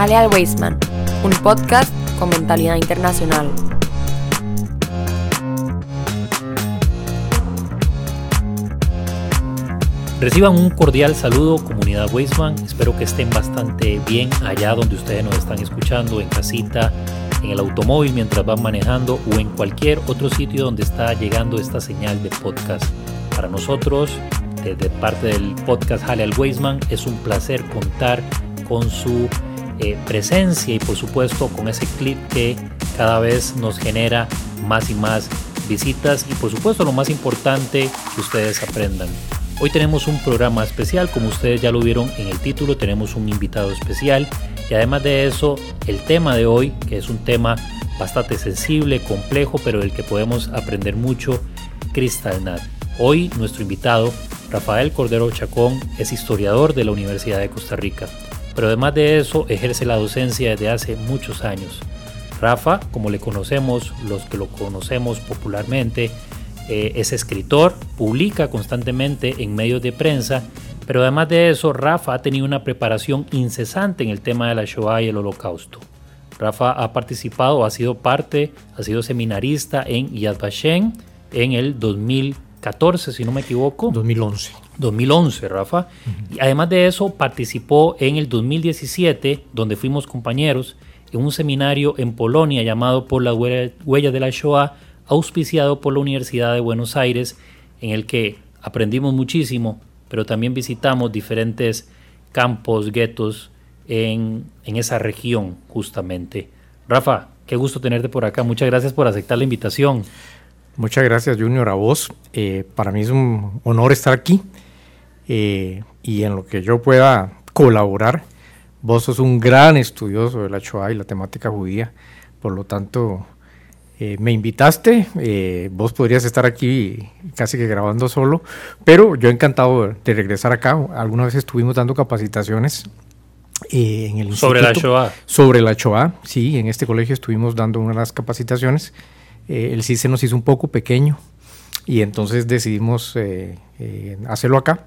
Jale al Weisman, un podcast con mentalidad internacional. Reciban un cordial saludo, comunidad Weisman. Espero que estén bastante bien allá donde ustedes nos están escuchando, en casita, en el automóvil mientras van manejando o en cualquier otro sitio donde está llegando esta señal de podcast. Para nosotros, desde parte del podcast Jale al Weisman, es un placer contar con su eh, presencia y por supuesto con ese clip que cada vez nos genera más y más visitas y por supuesto lo más importante que ustedes aprendan. Hoy tenemos un programa especial, como ustedes ya lo vieron en el título, tenemos un invitado especial y además de eso, el tema de hoy, que es un tema bastante sensible, complejo, pero del que podemos aprender mucho, Crystal Hoy nuestro invitado, Rafael Cordero Chacón, es historiador de la Universidad de Costa Rica, pero además de eso ejerce la docencia desde hace muchos años. Rafa, como le conocemos, los que lo conocemos popularmente, eh, es escritor, publica constantemente en medios de prensa, pero además de eso, Rafa ha tenido una preparación incesante en el tema de la Shoah y el Holocausto. Rafa ha participado, ha sido parte, ha sido seminarista en Yad Vashem en el 2014, si no me equivoco. 2011. 2011, Rafa. Y además de eso, participó en el 2017, donde fuimos compañeros, en un seminario en Polonia llamado Por la huella de la Shoah, auspiciado por la Universidad de Buenos Aires, en el que aprendimos muchísimo, pero también visitamos diferentes campos, guetos en, esa región justamente. Rafa, qué gusto tenerte por acá. Muchas gracias por aceptar la invitación. Muchas gracias, Junior, a vos. Eh, para mí es un honor estar aquí eh, y en lo que yo pueda colaborar. Vos sos un gran estudioso de la Shoah y la temática judía, por lo tanto, eh, me invitaste, eh, vos podrías estar aquí casi que grabando solo, pero yo encantado de regresar acá. Algunas veces estuvimos dando capacitaciones eh, en el Sobre la Shoah. Sobre la Shoah, sí, en este colegio estuvimos dando unas capacitaciones. el sí se nos hizo un poco pequeño y entonces decidimos hacerlo acá.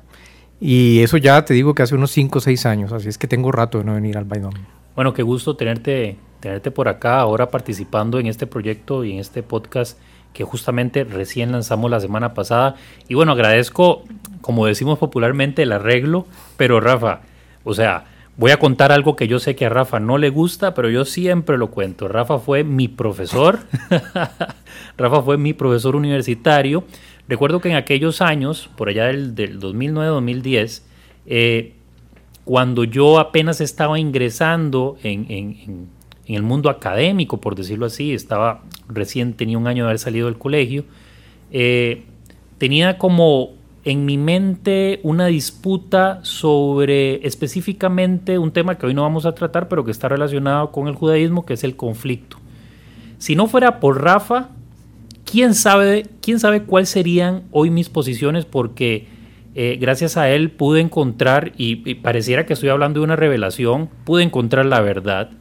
Y eso ya te digo que hace unos 5 o 6 años, así es que tengo rato de no venir al Baidón. Bueno, qué gusto tenerte tenerte por acá ahora participando en este proyecto y en este podcast que justamente recién lanzamos la semana pasada. Y bueno, agradezco, como decimos popularmente, el arreglo, pero Rafa, o sea, voy a contar algo que yo sé que a Rafa no le gusta, pero yo siempre lo cuento. Rafa fue mi profesor, Rafa fue mi profesor universitario. Recuerdo que en aquellos años, por allá del, 2009-2010, eh, cuando yo apenas estaba ingresando en, en el mundo académico, por decirlo así, estaba recién, tenía un año de haber salido del colegio, eh, tenía como en mi mente una disputa sobre específicamente un tema que hoy no vamos a tratar, pero que está relacionado con el judaísmo, que es el conflicto. Si no fuera por Rafa, quién sabe, quién sabe cuáles serían hoy mis posiciones, porque eh, gracias a él pude encontrar, y pareciera que estoy hablando de una revelación, pude encontrar la verdad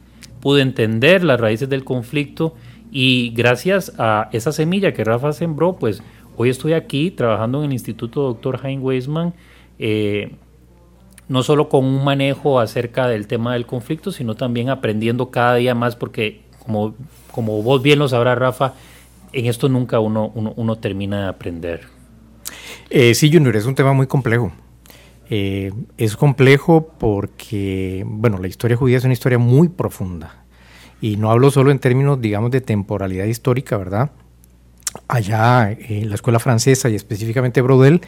pude entender las raíces del conflicto y gracias a esa semilla que Rafa sembró, pues hoy estoy aquí trabajando en el Instituto Dr. Hein Weisman, eh, no solo con un manejo acerca del tema del conflicto, sino también aprendiendo cada día más, porque como, como vos bien lo sabrás, Rafa, en esto nunca uno, uno, termina de aprender. Eh, sí, Junior, es un tema muy complejo. Eh, es complejo porque, bueno, la historia judía es una historia muy profunda. Y no hablo solo en términos, digamos, de temporalidad histórica, ¿verdad? Allá en la escuela francesa y específicamente Brodel,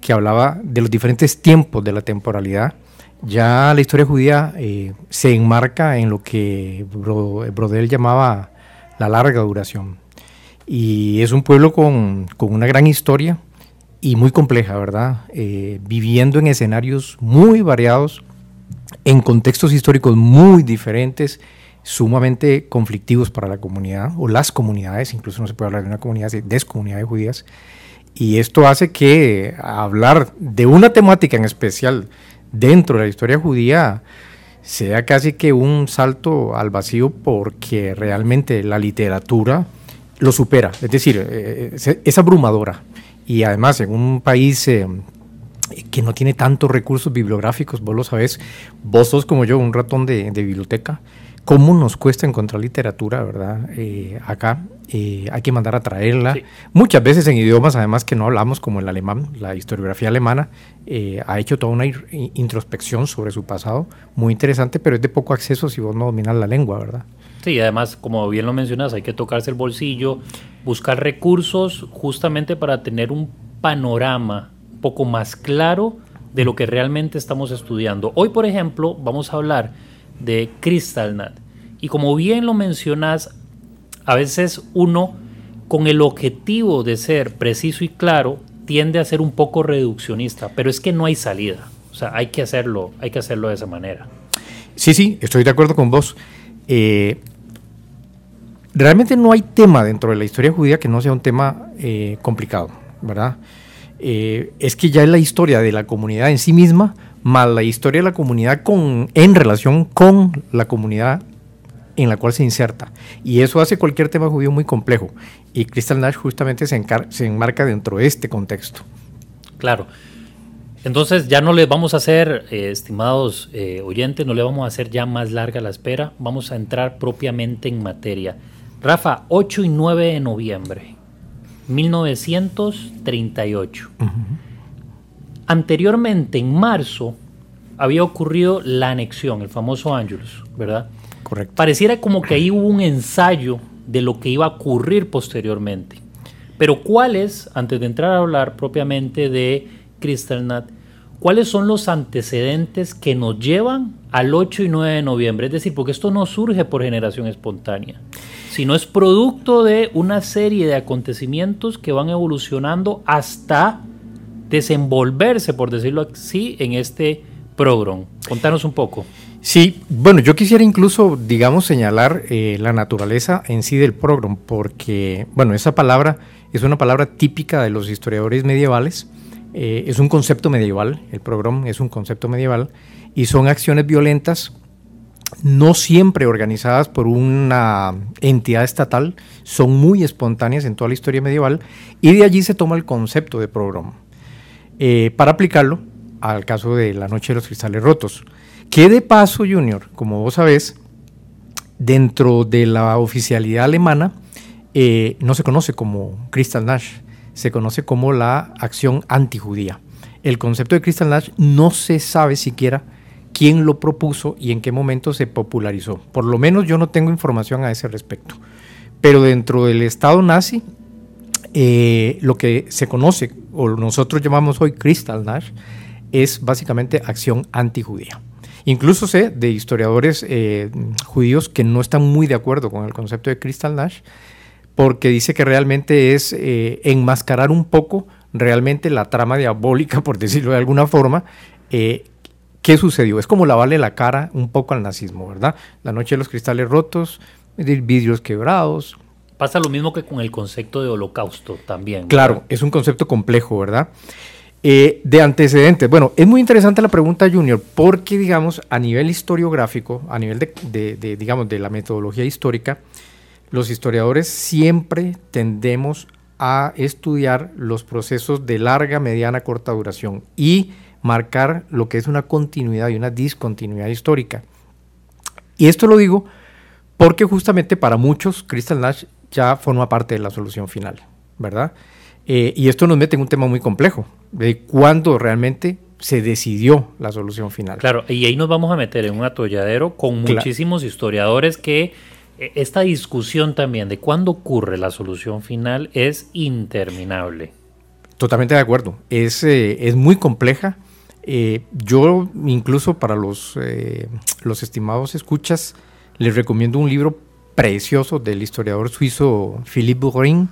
que hablaba de los diferentes tiempos de la temporalidad, ya la historia judía eh, se enmarca en lo que Brodel llamaba la larga duración. Y es un pueblo con, con una gran historia, y muy compleja, ¿verdad? Eh, viviendo en escenarios muy variados, en contextos históricos muy diferentes, sumamente conflictivos para la comunidad o las comunidades, incluso no se puede hablar de una comunidad, de descomunidades judías. Y esto hace que hablar de una temática en especial dentro de la historia judía sea casi que un salto al vacío porque realmente la literatura lo supera, es decir, eh, es abrumadora y además en un país eh, que no tiene tantos recursos bibliográficos, vos lo sabés, vos sos como yo, un ratón de, biblioteca. ¿Cómo nos cuesta encontrar literatura, verdad? Eh, acá eh, hay que mandar a traerla. Muchas veces en idiomas, además que no hablamos, como el alemán, la historiografía alemana eh, ha hecho toda una introspección sobre su pasado muy interesante, pero es de poco acceso si vos no dominas la lengua, ¿verdad? Sí, además, como bien lo mencionas, hay que tocarse el bolsillo, buscar recursos justamente para tener un panorama un poco más claro de lo que realmente estamos estudiando. Hoy, por ejemplo, vamos a hablar de Kristallnacht. Y como bien lo mencionas, a veces uno, con el objetivo de ser preciso y claro, tiende a ser un poco reduccionista, pero es que no hay salida. O sea, hay que hacerlo, hay que hacerlo de esa manera. Sí, sí, estoy de acuerdo con vos. Eh, realmente no hay tema dentro de la historia judía que no sea un tema eh, complicado, ¿verdad? Eh, es que ya es la historia de la comunidad en sí misma, más la historia de la comunidad con, en relación con la comunidad en la cual se inserta. Y eso hace cualquier tema judío muy complejo. Y Crystal Nash justamente se, se enmarca dentro de este contexto. Claro. Entonces ya no le vamos a hacer, eh, estimados oyentes, no le vamos a hacer ya más larga la espera, vamos a entrar propiamente en materia. Rafa, 8 y 9 de noviembre, 1938. Anteriormente, en marzo, había ocurrido la anexión, el famoso Angelus, ¿verdad? Correcto. Pareciera como que ahí hubo un ensayo de lo que iba a ocurrir posteriormente. Pero ¿cuáles, antes de entrar a hablar propiamente de Kristallnacht, cuáles son los antecedentes que nos llevan al 8 y 9 de noviembre? Es decir, porque esto no surge por generación espontánea sino es producto de una serie de acontecimientos que van evolucionando hasta desenvolverse, por decirlo así, en este programa. Contanos un poco. Sí, bueno, yo quisiera incluso, digamos, señalar eh, la naturaleza en sí del programa, porque, bueno, esa palabra es una palabra típica de los historiadores medievales, eh, es un concepto medieval, el programa es un concepto medieval, y son acciones violentas no siempre organizadas por una entidad estatal, son muy espontáneas en toda la historia medieval y de allí se toma el concepto de programa eh, para aplicarlo al caso de la Noche de los Cristales Rotos. Que de paso, Junior, como vos sabés, dentro de la oficialidad alemana eh, no se conoce como Kristallnacht, se conoce como la acción antijudía. El concepto de Kristallnacht no se sabe siquiera quién lo propuso y en qué momento se popularizó. Por lo menos yo no tengo información a ese respecto. Pero dentro del Estado nazi, eh, lo que se conoce, o nosotros llamamos hoy Kristallnacht, es básicamente acción antijudía. Incluso sé de historiadores eh, judíos que no están muy de acuerdo con el concepto de Kristallnacht, porque dice que realmente es eh, enmascarar un poco realmente la trama diabólica, por decirlo de alguna forma, ¿Qué sucedió? Es como lavarle la cara un poco al nazismo, ¿verdad? La noche de los cristales rotos, vidrios quebrados. Pasa lo mismo que con el concepto de holocausto también. Claro, es un concepto complejo, ¿verdad? Eh, de antecedentes. Bueno, es muy interesante la pregunta, Junior, porque, digamos, a nivel historiográfico, a nivel de, digamos, de la metodología histórica, los historiadores siempre tendemos a estudiar los procesos de larga, mediana, corta duración. Y marcar lo que es una continuidad y una discontinuidad histórica. Y esto lo digo porque justamente para muchos Crystal Nash ya forma parte de la solución final, ¿verdad? Eh, y esto nos mete en un tema muy complejo, de cuándo realmente se decidió la solución final. Claro, y ahí nos vamos a meter en un atolladero con muchísimos historiadores que eh, esta discusión también de cuándo ocurre la solución final es interminable. Totalmente de acuerdo, es, eh, es muy compleja eh, yo incluso para los, eh, los estimados escuchas les recomiendo un libro precioso del historiador suizo Philippe Bourrin,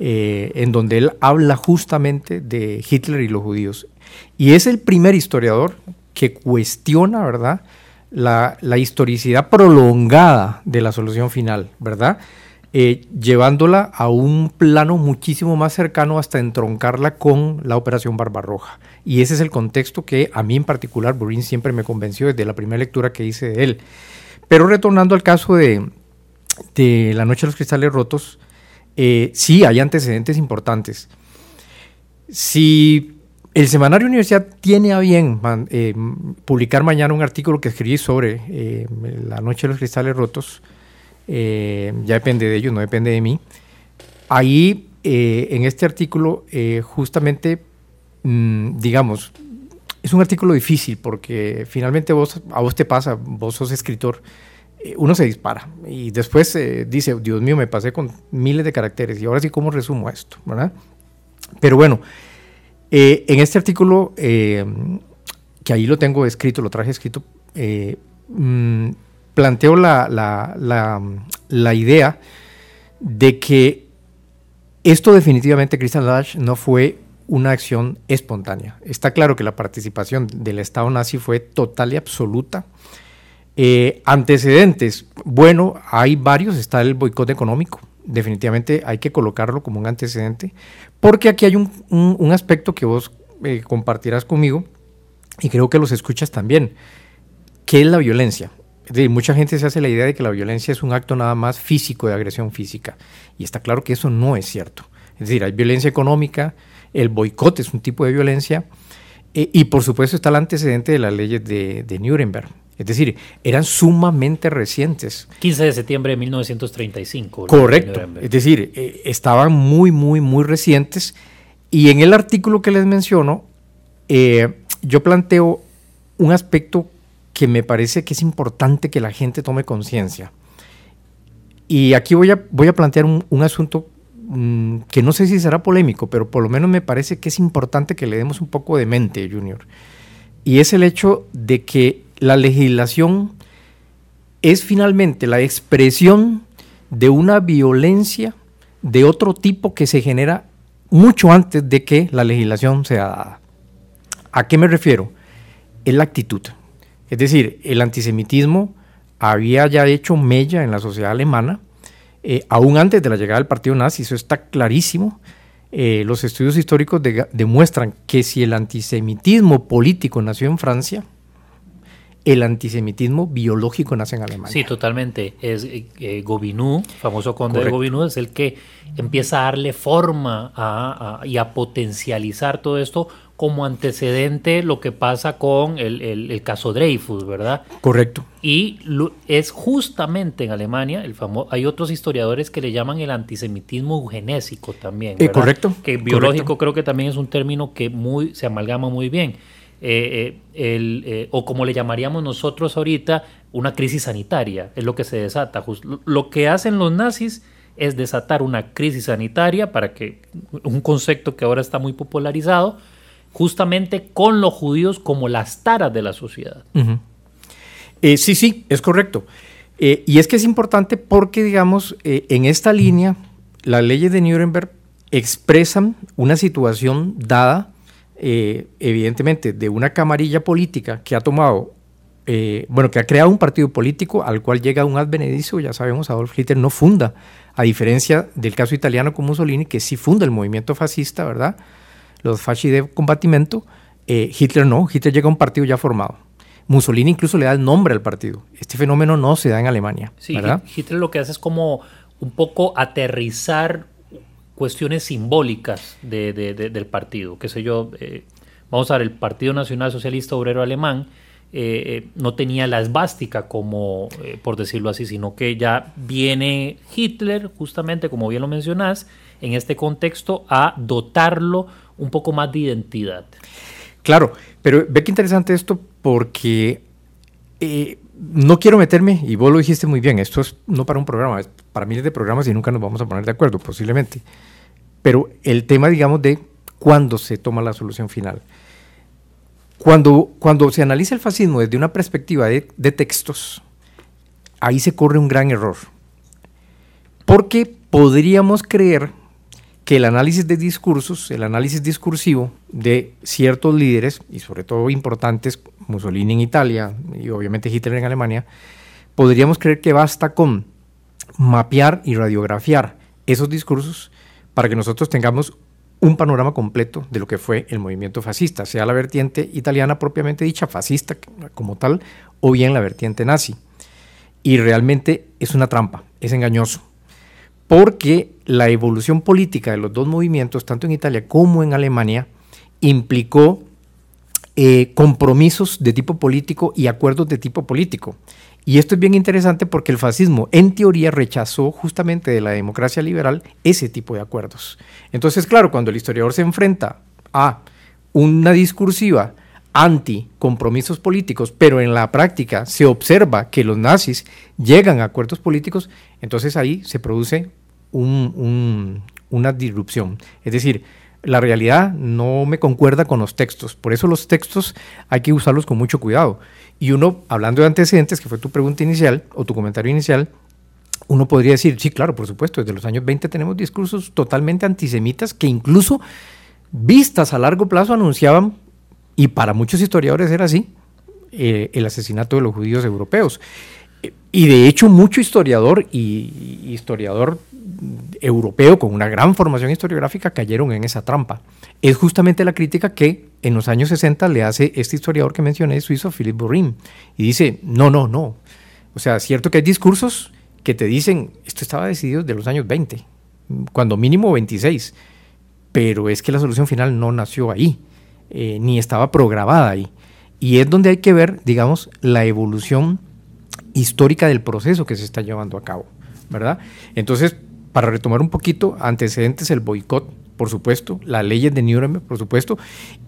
eh, en donde él habla justamente de Hitler y los judíos. Y es el primer historiador que cuestiona, ¿verdad?, la, la historicidad prolongada de la solución final, ¿verdad? Eh, llevándola a un plano muchísimo más cercano hasta entroncarla con la Operación Barbarroja. Y ese es el contexto que a mí en particular Burin siempre me convenció desde la primera lectura que hice de él. Pero retornando al caso de, La Noche de los Cristales Rotos, eh, sí hay antecedentes importantes. Si el Semanario Universidad tiene a bien eh, publicar mañana un artículo que escribí sobre la noche de los cristales rotos. Eh, ya depende de ellos, no depende de mí. Ahí, en este artículo, justamente, mm, digamos, es un artículo difícil porque finalmente vos, a vos te pasa, vos sos escritor, uno se dispara y después dice, Dios mío, me pasé con miles de caracteres y ahora sí, ¿cómo resumo esto? ¿verdad? Pero bueno, eh, en este artículo, eh, que ahí lo tengo escrito, lo traje escrito, eh, mm, planteo la, la, idea de que esto definitivamente, Christian Lash, no fue una acción espontánea. Está claro que la participación del Estado nazi fue total y absoluta. antecedentes, bueno, hay varios, está el boicot económico, definitivamente hay que colocarlo como un antecedente, porque aquí hay un, aspecto que vos eh, compartirás conmigo y creo que los escuchas también, que es la violencia. Mucha gente se hace la idea de que la violencia es un acto nada más físico, de agresión física, y está claro que eso no es cierto. Es decir, hay violencia económica, el boicot es un tipo de violencia, eh, y por supuesto está el antecedente de las leyes de, de Nuremberg, es decir, eran sumamente recientes. 15 de septiembre de 1935. Correcto. Es decir, eh, estaban muy, muy, muy recientes. Y en el artículo que les menciono, eh, yo planteo un aspecto que me parece que es importante que la gente tome conciencia. Y aquí voy a, voy a plantear un, asunto mm, que no sé si será polémico, pero por lo menos me parece que es importante que le demos un poco de mente, Junior. Y es el hecho de que la legislación es finalmente la expresión de una violencia de otro tipo que se genera mucho antes de que la legislación sea dada. ¿A qué me refiero? Es la actitud. Es decir, el antisemitismo había ya hecho mella en la sociedad alemana, eh, aún antes de la llegada del partido nazi, eso está clarísimo. Eh, los estudios históricos demuestran que si el antisemitismo político nació en Francia, el antisemitismo biológico nace en Alemania. Sí, totalmente. Es eh, eh famoso conde de Gobineau, es el que empieza a darle forma y a potencializar todo esto como antecedente lo que pasa con el, caso Dreyfus, ¿verdad? Correcto. Y es justamente en Alemania, el famoso, hay otros historiadores que le llaman el antisemitismo eugenésico también. Eh, correcto. Que biológico creo que también es un término que muy, se amalgama muy bien eh, eh, el, eh, o como le llamaríamos nosotros ahorita, una crisis sanitaria, es lo que se desata. Lo que hacen los nazis es desatar una crisis sanitaria para que, un concepto que ahora está muy popularizado, justamente con los judíos como las taras de la sociedad. sí, sí, es correcto. y es que es importante porque, digamos, en esta línea, las leyes de Nuremberg expresan una situación dada eh, evidentemente, de una camarilla política que ha tomado, eh, bueno, que ha creado un partido político al cual llega un advenedizo, ya sabemos, Adolf Hitler no funda, a diferencia del caso italiano con Mussolini, que sí funda el movimiento fascista, ¿verdad? Los fasci de combattimento, eh, Hitler no, Hitler llega a un partido ya formado. Mussolini incluso le da el nombre al partido. Este fenómeno no se da en Alemania. Sí, Hitler lo que hace es como un poco aterrizar cuestiones simbólicas de, del partido. Qué sé yo, eh, vamos a ver, el Partido Nacional Socialista Obrero Alemán eh, eh, no tenía la esvástica como, por decirlo así, sino que ya viene Hitler, justamente como bien lo mencionás, en este contexto a dotarlo un poco más de identidad. Claro, pero ve qué interesante esto porque no quiero meterme, y vos lo dijiste muy bien, esto es no para un programa, es para miles de programas y nunca nos vamos a poner de acuerdo, posiblemente. Pero el tema, digamos, de cuándo se toma la solución final. Cuando, cuando se analiza el fascismo desde una perspectiva de, textos, ahí se corre un gran error. Porque podríamos creer que el análisis de discursos, el análisis discursivo de ciertos líderes, y sobre todo importantes, Mussolini en Italia y obviamente Hitler en Alemania, podríamos creer que basta con mapear y radiografiar esos discursos para que nosotros tengamos un panorama completo de lo que fue el movimiento fascista, sea la vertiente italiana propiamente dicha, fascista como tal, o bien la vertiente nazi. Y realmente es una trampa, es engañoso, porque la evolución política de los dos movimientos, tanto en Italia como en Alemania, implicó eh, compromisos de tipo político y acuerdos de tipo político. Y esto es bien interesante porque el fascismo, en teoría, rechazó justamente de la democracia liberal ese tipo de acuerdos. Entonces, claro, cuando el historiador se enfrenta a una discursiva anti compromisos políticos, pero en la práctica se observa que los nazis llegan a acuerdos políticos, entonces ahí se produce una disrupción. Es decir, la realidad no me concuerda con los textos, por eso los textos hay que usarlos con mucho cuidado. Y uno, hablando de antecedentes, que fue tu pregunta inicial o tu comentario inicial, uno podría decir, sí, claro, por supuesto, desde los años 20 tenemos discursos totalmente antisemitas que incluso vistas a largo plazo anunciaban, y para muchos historiadores era así, eh, el asesinato de los judíos europeos. Y de hecho mucho historiador y historiador europeo con una gran formación historiográfica cayeron en esa trampa. Es justamente la crítica que en los años 60 le hace este historiador que mencioné, suizo, Philip Bourrin, y dice, no, no, no. O sea, es cierto que hay discursos que te dicen, esto estaba decidido desde los años 20, cuando mínimo 26, pero es que la solución final no nació ahí, eh, ni estaba programada ahí. Y es donde hay que ver, digamos, la evolución histórica del proceso que se está llevando a cabo, ¿verdad? Entonces, para retomar un poquito, antecedentes, el boicot, por supuesto, las leyes de Nuremberg, por supuesto,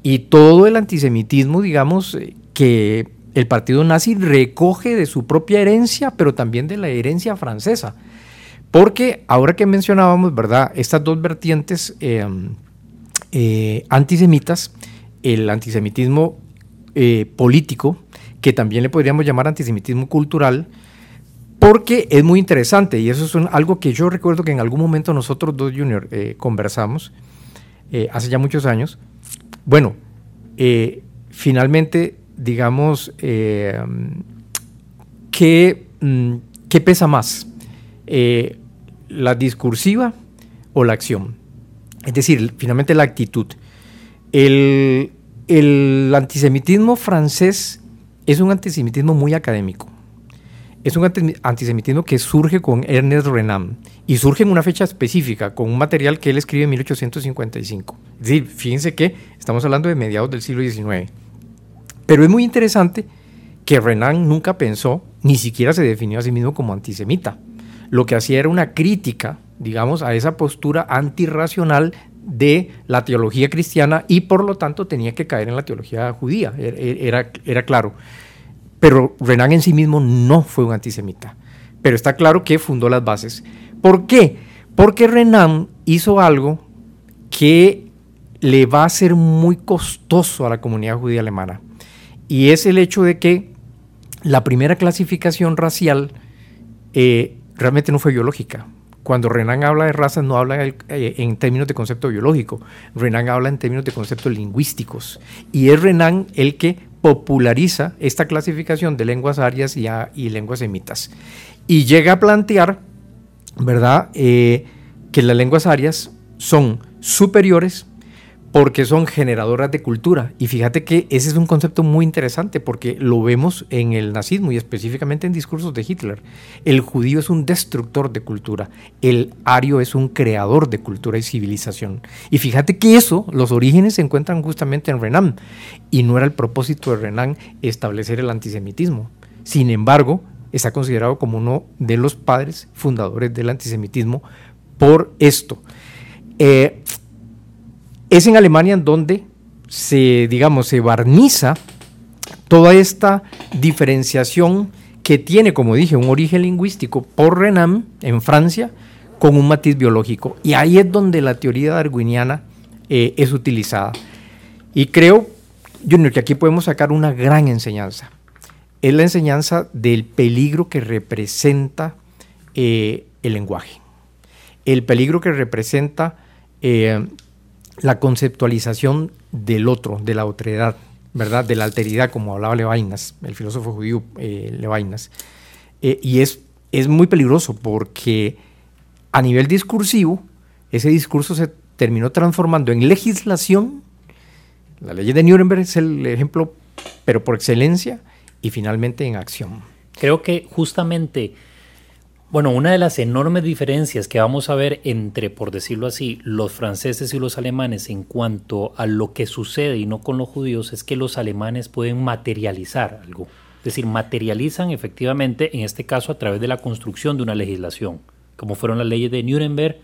y todo el antisemitismo, digamos, eh, que el partido nazi recoge de su propia herencia, pero también de la herencia francesa. Porque ahora que mencionábamos, ¿verdad? Estas dos vertientes em, eh, antisemitas, el antisemitismo eh, político, que también le podríamos llamar antisemitismo cultural, porque es muy interesante y eso es algo que yo recuerdo que en algún momento nosotros dos junior eh, conversamos eh, hace ya muchos años. Bueno, eh, finalmente, digamos, ¿qué, mm, ¿qué, pesa más? ¿La discursiva o la acción? Es decir, finalmente la actitud. El, el antisemitismo francés es un antisemitismo muy académico es un antisemitismo que surge con Ernest Renan y surge en una fecha específica, con un material que él escribe en 1855. Es decir, fíjense que estamos hablando de mediados del siglo XIX. Pero es muy interesante que Renan nunca pensó, ni siquiera se definió a sí mismo como antisemita. Lo que hacía era una crítica, digamos, a esa postura antirracional de la teología cristiana y por lo tanto tenía que caer en la teología judía, er, er, era, era claro. Pero Renan en sí mismo no fue un antisemita. Pero está claro que fundó las bases. ¿Por qué? Porque Renan hizo algo que le va a ser muy costoso a la comunidad judía alemana. Y es el hecho de que la primera clasificación racial eh, realmente no fue biológica. Cuando Renan habla de razas no habla eh, en términos de concepto biológico, Renan habla en términos de conceptos lingüísticos. Y es Renan el que populariza esta clasificación de lenguas arias y, lenguas semitas. Y llega a plantear, ¿verdad?, eh, que las lenguas arias son superiores porque son generadoras de cultura. Y fíjate que ese es un concepto muy interesante porque lo vemos en el nazismo y específicamente en discursos de Hitler. El judío es un destructor de cultura, el ario es un creador de cultura y civilización. Y fíjate que eso, los orígenes se encuentran justamente en Renan. Y no era el propósito de Renan establecer el antisemitismo. Sin embargo, está considerado como uno de los padres fundadores del antisemitismo por esto. Eh, es en Alemania donde se, digamos, se barniza toda esta diferenciación que tiene, como dije, un origen lingüístico por Renan en Francia con un matiz biológico. Y ahí es donde la teoría darwiniana eh, es utilizada. Y creo, Junior, que aquí podemos sacar una gran enseñanza. Es la enseñanza del peligro que representa eh, el lenguaje. El peligro que representa eh, la conceptualización del otro, de la otredad, ¿verdad? De la alteridad, como hablaba Levinas, el filósofo judío eh, Levinas. Eh, y es, es muy peligroso porque a nivel discursivo, ese discurso se terminó transformando en legislación. La ley de Nuremberg es el ejemplo, pero por excelencia, y finalmente en acción. Creo que justamente Bueno, una de las enormes diferencias que vamos a ver entre, por decirlo así, los franceses y los alemanes en cuanto a lo que sucede y no con los judíos es que los alemanes pueden materializar algo. Es decir, materializan efectivamente, en este caso, a través de la construcción de una legislación, como fueron las leyes de Nuremberg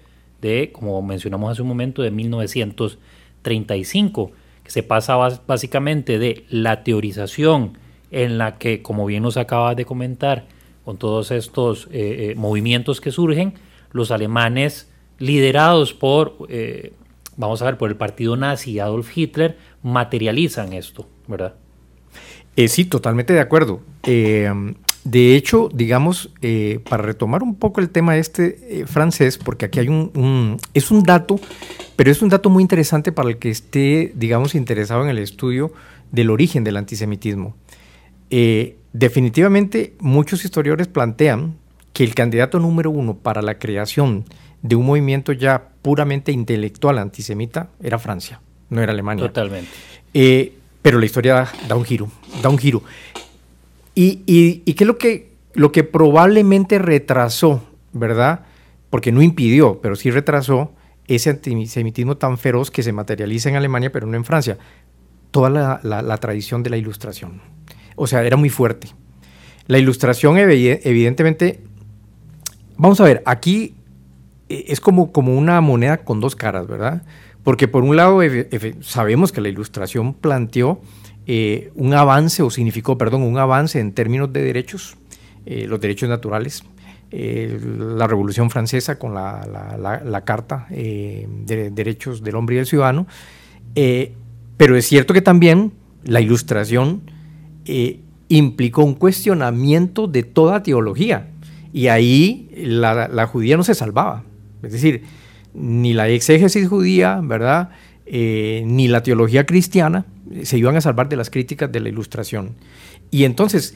de, como mencionamos hace un momento, de 1935, que se pasa básicamente de la teorización en la que, como bien nos acabas de comentar, con todos estos eh, eh, movimientos que surgen, los alemanes liderados por, eh, vamos a ver, por el partido nazi Adolf Hitler, materializan esto, ¿verdad? sí, totalmente de acuerdo. de hecho, digamos, para retomar un poco el tema este francés, porque aquí hay un, es un dato, pero es un dato muy interesante para el que esté, digamos, interesado en el estudio del origen del antisemitismo. Definitivamente, muchos historiadores plantean que el candidato número uno para la creación de un movimiento ya puramente intelectual antisemita era Francia, no era Alemania. Totalmente. Eh, pero la historia da, un giro, da un giro. ¿Y, y, qué es lo que, lo que probablemente retrasó, verdad? Porque no impidió, pero sí retrasó ese antisemitismo tan feroz que se materializa en Alemania, pero no en Francia. Toda la tradición de la ilustración. O sea, era muy fuerte. La ilustración evidentemente, vamos a ver, aquí eh, es como, como una moneda con dos caras, ¿verdad? Porque por un lado sabemos que la ilustración planteó eh, un avance, o significó, perdón, un avance en términos de derechos, eh, los derechos naturales, la Revolución Francesa con la, Carta de Derechos del Hombre y del Ciudadano, pero es cierto que también la ilustración eh, implicó un cuestionamiento de toda teología. Y ahí la, judía no se salvaba. Es decir, ni la exégesis judía, ¿verdad? Eh, ni la teología cristiana se iban a salvar de las críticas de la ilustración. Y entonces,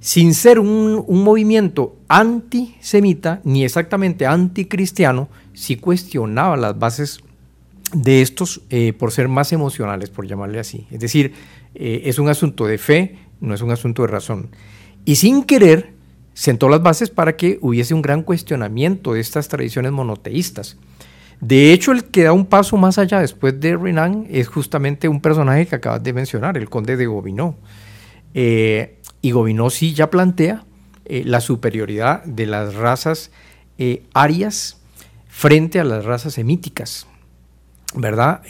sin ser un, movimiento antisemita, ni exactamente anticristiano, sí cuestionaba las bases de estos eh, por ser más emocionales, por llamarle así. Es decir, es un asunto de fe, no es un asunto de razón. Y sin querer, sentó las bases para que hubiese un gran cuestionamiento de estas tradiciones monoteístas. De hecho, el que da un paso más allá después de Renan es justamente un personaje que acabas de mencionar, el conde de Gobineau. Eh, y Gobineau sí ya plantea eh, la superioridad de las razas eh, arias frente a las razas semíticas, ¿verdad?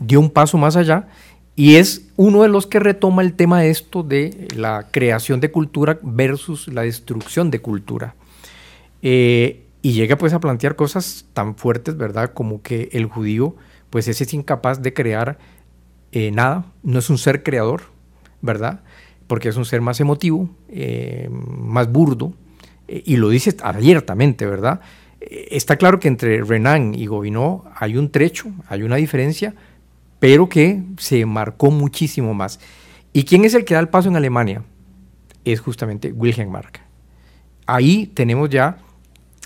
dio un paso más allá y es uno de los que retoma el tema esto de la creación de cultura versus la destrucción de cultura. Eh, y llega pues a plantear cosas tan fuertes, ¿verdad? Como que el judío pues es incapaz de crear eh, nada, no es un ser creador, ¿verdad? Porque es un ser más emotivo, eh, más burdo, y lo dice abiertamente, ¿verdad? está claro que entre Renan y Gobineau hay un trecho, hay una diferencia, pero que se marcó muchísimo más. ¿Y quién es el que da el paso en Alemania? Es justamente Wilhelm Mark. Ahí tenemos ya,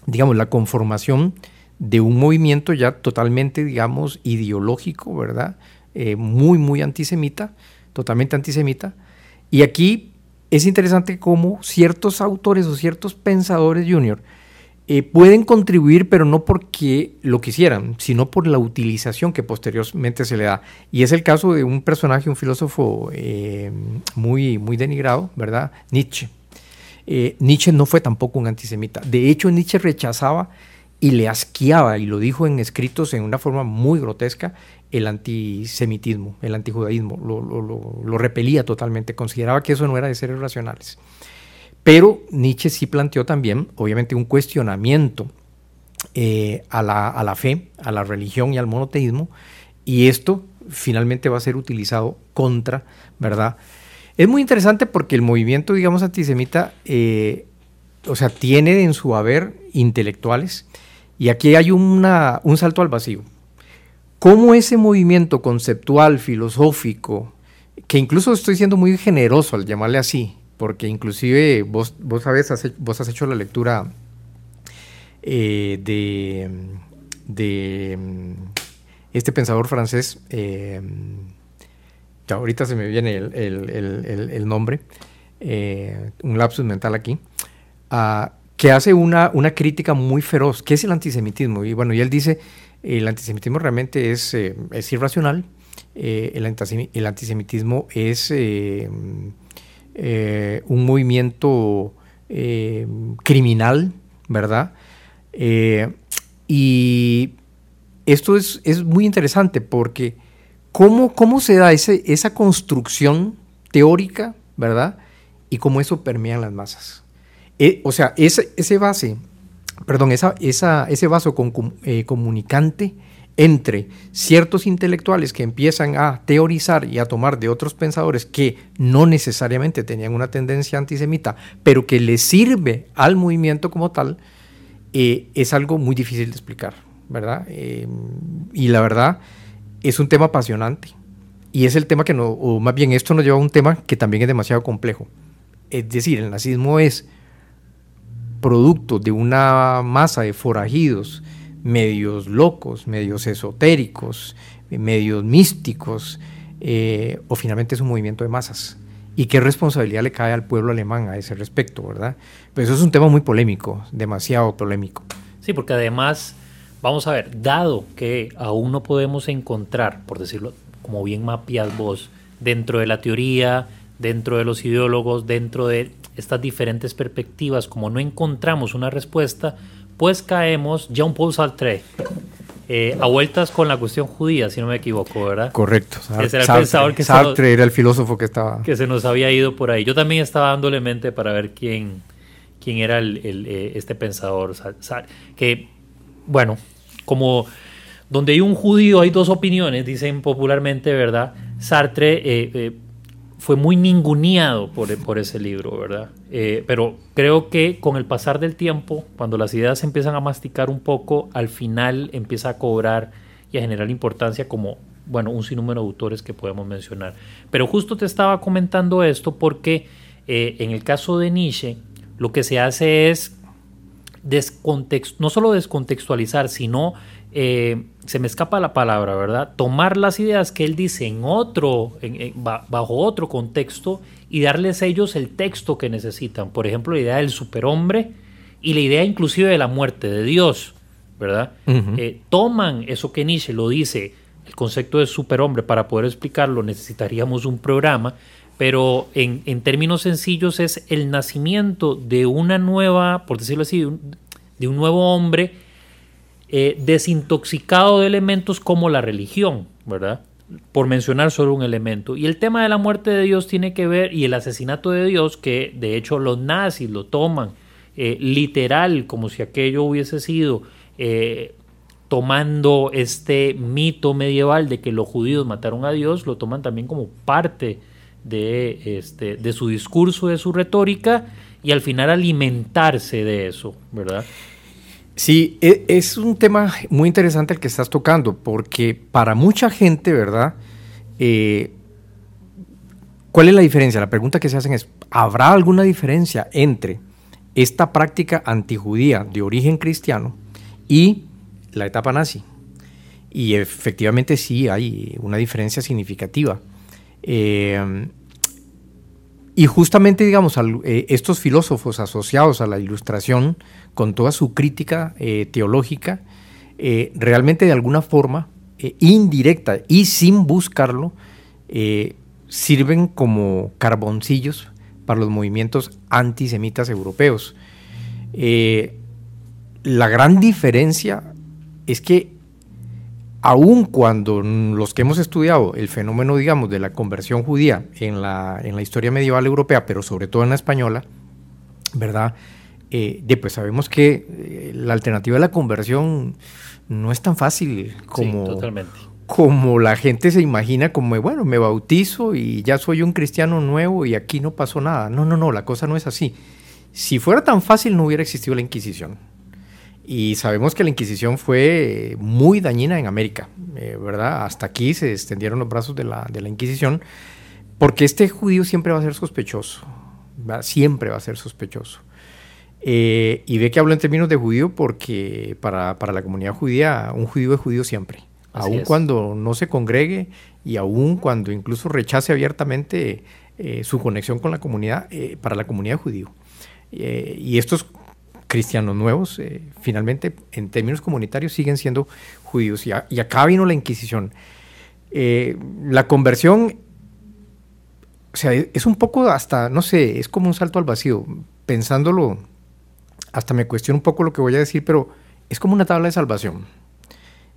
digamos, la conformación de un movimiento ya totalmente, digamos, ideológico, ¿verdad? Eh, muy, muy antisemita, totalmente antisemita. Y aquí es interesante cómo ciertos autores o ciertos pensadores junior eh, pueden contribuir, pero no porque lo quisieran, sino por la utilización que posteriormente se le da. Y es el caso de un personaje, un filósofo eh, muy, muy denigrado, ¿verdad? Nietzsche. Eh, Nietzsche no fue tampoco un antisemita. De hecho, Nietzsche rechazaba y le asqueaba, y lo dijo en escritos en una forma muy grotesca, el antisemitismo, el antijudaísmo. Lo, lo, lo repelía totalmente, consideraba que eso no era de seres racionales. Pero Nietzsche sí planteó también, obviamente, un cuestionamiento eh, a, la, fe, a la religión y al monoteísmo, y esto finalmente va a ser utilizado contra, ¿verdad? Es muy interesante porque el movimiento, digamos, antisemita, eh, o sea, tiene en su haber intelectuales, y aquí hay una, un salto al vacío. ¿Cómo ese movimiento conceptual, filosófico, que incluso estoy siendo muy generoso al llamarle así, porque inclusive vos, vos sabes, vos has hecho la lectura eh, de, de este pensador francés, eh, ahorita se me viene el, nombre, eh, un lapsus mental aquí, ah, que que hace una, una crítica muy feroz. ¿Qué es el antisemitismo? Y bueno, y él dice, el antisemitismo realmente es, es irracional, el, antisemitismo es eh, un movimiento criminal, ¿verdad? y esto es, es, muy interesante porque ¿cómo, cómo se da ese, esa construcción teórica, ¿verdad? Y cómo eso permea las masas. Eh, o sea, ese, ese base, perdón, esa, esa, ese vaso eh, comunicante entre ciertos intelectuales que empiezan a teorizar y a tomar de otros pensadores que no necesariamente tenían una tendencia antisemita, pero que le sirve al movimiento como tal, eh, es algo muy difícil de explicar, ¿verdad? y la verdad, es un tema apasionante. Y es el tema que no, o más bien esto nos lleva a un tema que también es demasiado complejo. Es decir, el nazismo es producto de una masa de forajidos, medios locos, medios esotéricos, medios místicos, eh, o finalmente es un movimiento de masas. ¿Y qué responsabilidad le cae al pueblo alemán a ese respecto, verdad? Pues eso es un tema muy polémico, demasiado polémico. Sí, porque además, vamos a ver, dado que aún no podemos encontrar, por decirlo como bien mapeas vos, dentro de la teoría, dentro de los ideólogos, dentro de estas diferentes perspectivas, como no encontramos una respuesta, pues caemos un Paul Sartre. Eh, a vueltas con la cuestión judía, si no me equivoco, ¿verdad? Correcto. Ese era el pensador que Sartre era el filósofo que estaba. Que se nos había ido por ahí. Yo también estaba dándole mente para ver quién, quién era el, eh, este pensador. Que, bueno, como donde hay un judío hay dos opiniones, dicen popularmente, ¿verdad? Sartre eh, fue muy ninguneado por, por ese libro, ¿verdad? Eh, pero creo que con el pasar del tiempo, cuando las ideas se empiezan a masticar un poco, al final empieza a cobrar y a generar importancia como, bueno, un sinnúmero de autores que podemos mencionar. Pero justo te estaba comentando esto porque eh, en el caso de Nietzsche, lo que se hace es no solo descontextualizar, sino eh, se me escapa la palabra, ¿verdad? Tomar las ideas que él dice en otro, bajo otro contexto y darles a ellos el texto que necesitan. Por ejemplo, la idea del superhombre y la idea inclusive de la muerte de Dios, ¿verdad? Eh, toman eso que Nietzsche lo dice, el concepto de superhombre, para poder explicarlo necesitaríamos un programa, pero en, términos sencillos es el nacimiento de una nueva, por decirlo así, de un nuevo hombre eh, desintoxicado de elementos como la religión, ¿verdad? Por mencionar solo un elemento. Y el tema de la muerte de Dios tiene que ver, y el asesinato de Dios, que de hecho los nazis lo toman eh, literal, como si aquello hubiese sido eh, tomando este mito medieval de que los judíos mataron a Dios, lo toman también como parte de, este, de su discurso, de su retórica, y al final alimentarse de eso, ¿verdad? Sí, e, es un tema muy interesante el que estás tocando, porque para mucha gente, ¿verdad? Eh, ¿Cuál es la diferencia? La pregunta que se hacen es, ¿habrá alguna diferencia entre esta práctica antijudía de origen cristiano y la etapa nazi? Y efectivamente sí hay una diferencia significativa. Eh, y justamente, digamos, eh, estos filósofos asociados a la ilustración, con toda su crítica eh, teológica, eh, realmente de alguna forma, indirecta y sin buscarlo, sirven como carboncillos para los movimientos antisemitas europeos. la gran diferencia es que aun cuando los que hemos estudiado el fenómeno, digamos, de la conversión judía en la, en la historia medieval europea, pero sobre todo en la española, ¿verdad? Eh, pues sabemos que eh, la alternativa de la conversión no es tan fácil como, como la gente se imagina, como, bueno, me bautizo y ya soy un cristiano nuevo y aquí no pasó nada. No, no, no, la cosa no es así. Si fuera tan fácil no hubiera existido la Inquisición. Y sabemos que la Inquisición fue muy dañina en América, eh, ¿verdad? Hasta aquí se extendieron los brazos de la, de la, Inquisición, porque este judío siempre va a ser sospechoso, siempre va a ser sospechoso. Eh, y ve que hablo en términos de judío porque para, para, la comunidad judía, un judío es judío siempre, aun cuando no se congregue y aun cuando incluso rechace abiertamente eh, su conexión con la comunidad, para la comunidad judío. y esto es cristianos nuevos, eh, finalmente en términos comunitarios siguen siendo judíos. Y, acá vino la Inquisición. Eh, la conversión, o sea, es un poco hasta, no sé, es como un salto al vacío. Pensándolo, hasta me cuestiono un poco lo que voy a decir, pero es como una tabla de salvación.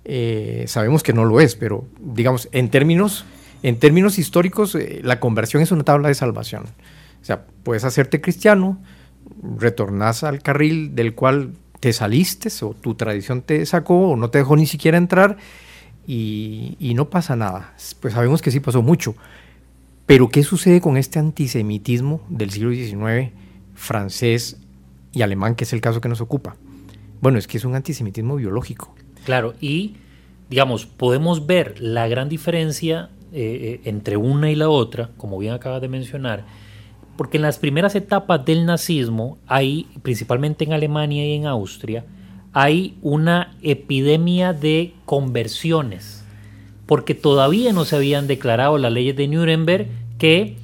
Eh, sabemos que no lo es, pero digamos, en términos, en términos históricos, la conversión es una tabla de salvación. O sea, puedes hacerte cristiano, retornas al carril del cual te saliste o tu tradición te sacó o no te dejó ni siquiera entrar y, no pasa nada. Pues sabemos que sí pasó mucho. Pero ¿qué sucede con este antisemitismo del siglo XIX, francés y alemán, que es el caso que nos ocupa? Bueno, es que es un antisemitismo biológico. Claro, y digamos, podemos ver la gran diferencia eh, eh, entre una y la otra, como bien acabas de mencionar, porque en las primeras etapas del nazismo hay, principalmente en Alemania y en Austria, hay una epidemia de conversiones, porque todavía no se habían declarado las leyes de Nuremberg que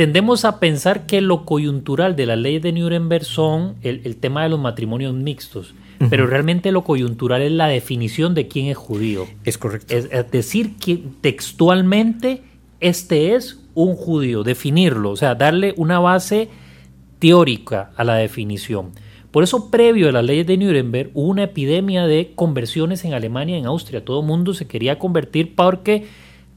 tendemos a pensar que lo coyuntural de las leyes de Nuremberg son el, tema de los matrimonios mixtos, pero realmente lo coyuntural es la definición de quién es judío. Es correcto. Es, decir, que textualmente este es un judío, definirlo, o sea, darle una base teórica a la definición. Por eso, previo a las leyes de Nuremberg, hubo una epidemia de conversiones en Alemania y en Austria. Todo el mundo se quería convertir porque,